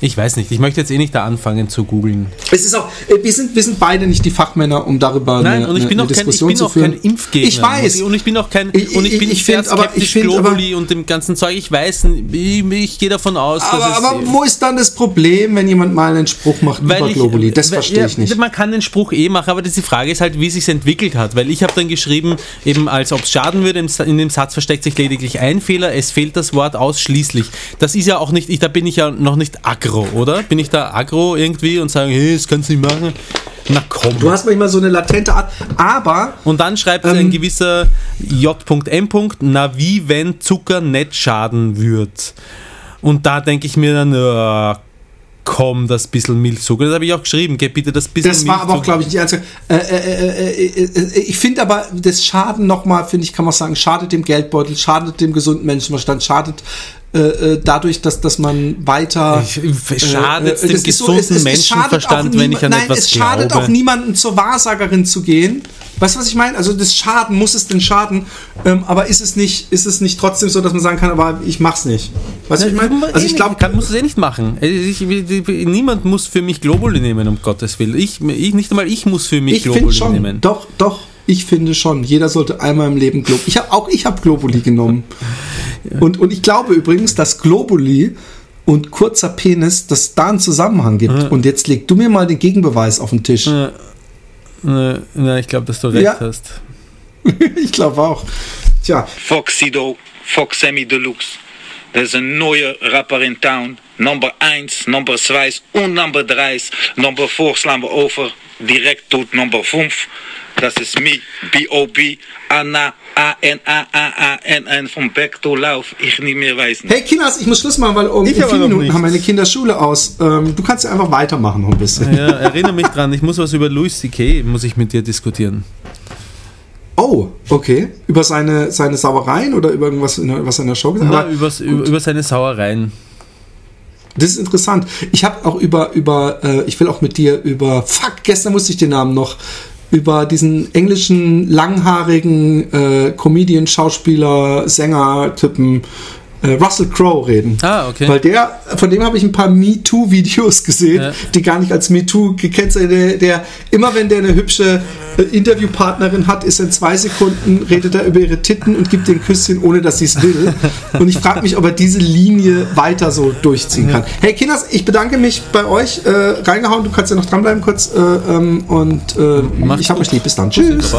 Ich weiß nicht, ich möchte jetzt eh nicht da anfangen zu googeln. Es ist auch, äh, wir sind, wir sind beide nicht die Fachmänner, um darüber Nein, eine, und ich bin, auch kein, ich bin auch kein Impfgegner. Ich weiß. Und ich bin auch kein, ich, und ich bin ich sehr find, skeptisch aber, Globally und dem ganzen Zeug. Ich weiß, ich, ich gehe davon aus, aber, dass Aber wo ist dann das Problem, wenn jemand mal einen Spruch macht weil über ich, Globally? Das verstehe ja, ich nicht. Man kann den Spruch eh machen, aber die Frage ist halt, wie es sich entwickelt hat. Weil ich habe dann geschrieben, eben als ob es schaden würde, in dem Satz versteckt sich lediglich ein Fehler, es fehlt das Wort ausschließlich. Das ist ja auch nicht, ich, da bin ich ja noch nicht aggro, oder? Bin ich da aggro irgendwie und sagen, hey, das kannst du nicht machen. Na komm. Du hast manchmal so eine latente Art, aber. Und dann schreibt ähm, ein gewisser J.M. Na, wie wenn Zucker nicht schaden wird. Und da denke ich mir dann, oh, komm, das bisschen Milchzucker. Das habe ich auch geschrieben, geh bitte das bisschen Das war aber auch, glaube ich, die einzige. Äh, äh, äh, ich finde aber, das Schaden nochmal, finde ich, kann man sagen, schadet dem Geldbeutel, schadet dem gesunden Menschenverstand, schadet äh, äh, dadurch, dass, dass man weiter. Schadet äh, dem gesunden so, es, es, Menschenverstand, wenn ich an nein, etwas es schadet glaube. auch niemandem zur Wahrsagerin zu gehen. Weißt du, was ich meine? Also das Schaden, muss es denn schaden? Ähm, aber ist es nicht, ist es nicht trotzdem so, dass man sagen kann, aber ich mach's nicht? Weißt du, was ich meine? Also ich glaube, kann muss es eh nicht machen. Ich, ich, niemand muss für mich Globuli nehmen, um Gottes Willen. Ich, ich nicht einmal ich muss für mich ich Globuli schon, nehmen. Doch, doch. Ich finde schon, jeder sollte einmal im Leben Globuli. Ich hab, auch ich habe Globuli genommen. (laughs) Und, und ich glaube übrigens, dass Globuli und kurzer Penis, dass da einen Zusammenhang gibt. Und jetzt leg du mir mal den Gegenbeweis auf den Tisch. Äh, na, ich glaube, dass du recht Ja. hast. (laughs) ich glaube auch. Tja, Foxido, Foxemi Deluxe. Dat is een nieuwe rapper in town. Nummer 1, nummer 2 en nummer 3. Nummer 4 slaan we over direct tot nummer 5. Dat is me, B.O.B. Anna, A-N-A-A-A-N-N von Back to Love. Ich nicht mehr weiß. Hey Kinas, ich muss Schluss machen, weil um Ich in aber vier Minuten nicht. haben meine Kinder Schule aus. Ähm, du kannst ja einfach weitermachen noch ein bisschen. Ja, erinnere mich dran, ich muss was über Louis C.K. muss ich mit dir diskutieren. Oh, okay. Über seine, seine Sauereien oder über irgendwas, in der, was er in der Show gesagt hat? Übers, über, über seine Sauereien. Das ist interessant. Ich habe auch über, über äh, ich will auch mit dir über, fuck, gestern wusste ich den Namen noch, über diesen englischen, langhaarigen äh, Comedian, Schauspieler, Sänger-Typen äh, Russell Crowe reden. Ah, okay. Weil der, von dem habe ich ein paar MeToo-Videos gesehen, Ja. die gar nicht als MeToo gekennzeichnet der, der immer wenn der eine hübsche äh, Interviewpartnerin hat, ist in zwei Sekunden, redet er über ihre Titten und gibt ein Küsschen, ohne dass sie es will. (laughs) Und ich frage mich, ob er diese Linie weiter so durchziehen kann. Hey Kinders, ich bedanke mich bei euch. Äh, reingehauen, du kannst ja noch dranbleiben kurz. Äh, ähm, und äh, ich habe euch lieb. Bis dann. Tschüss.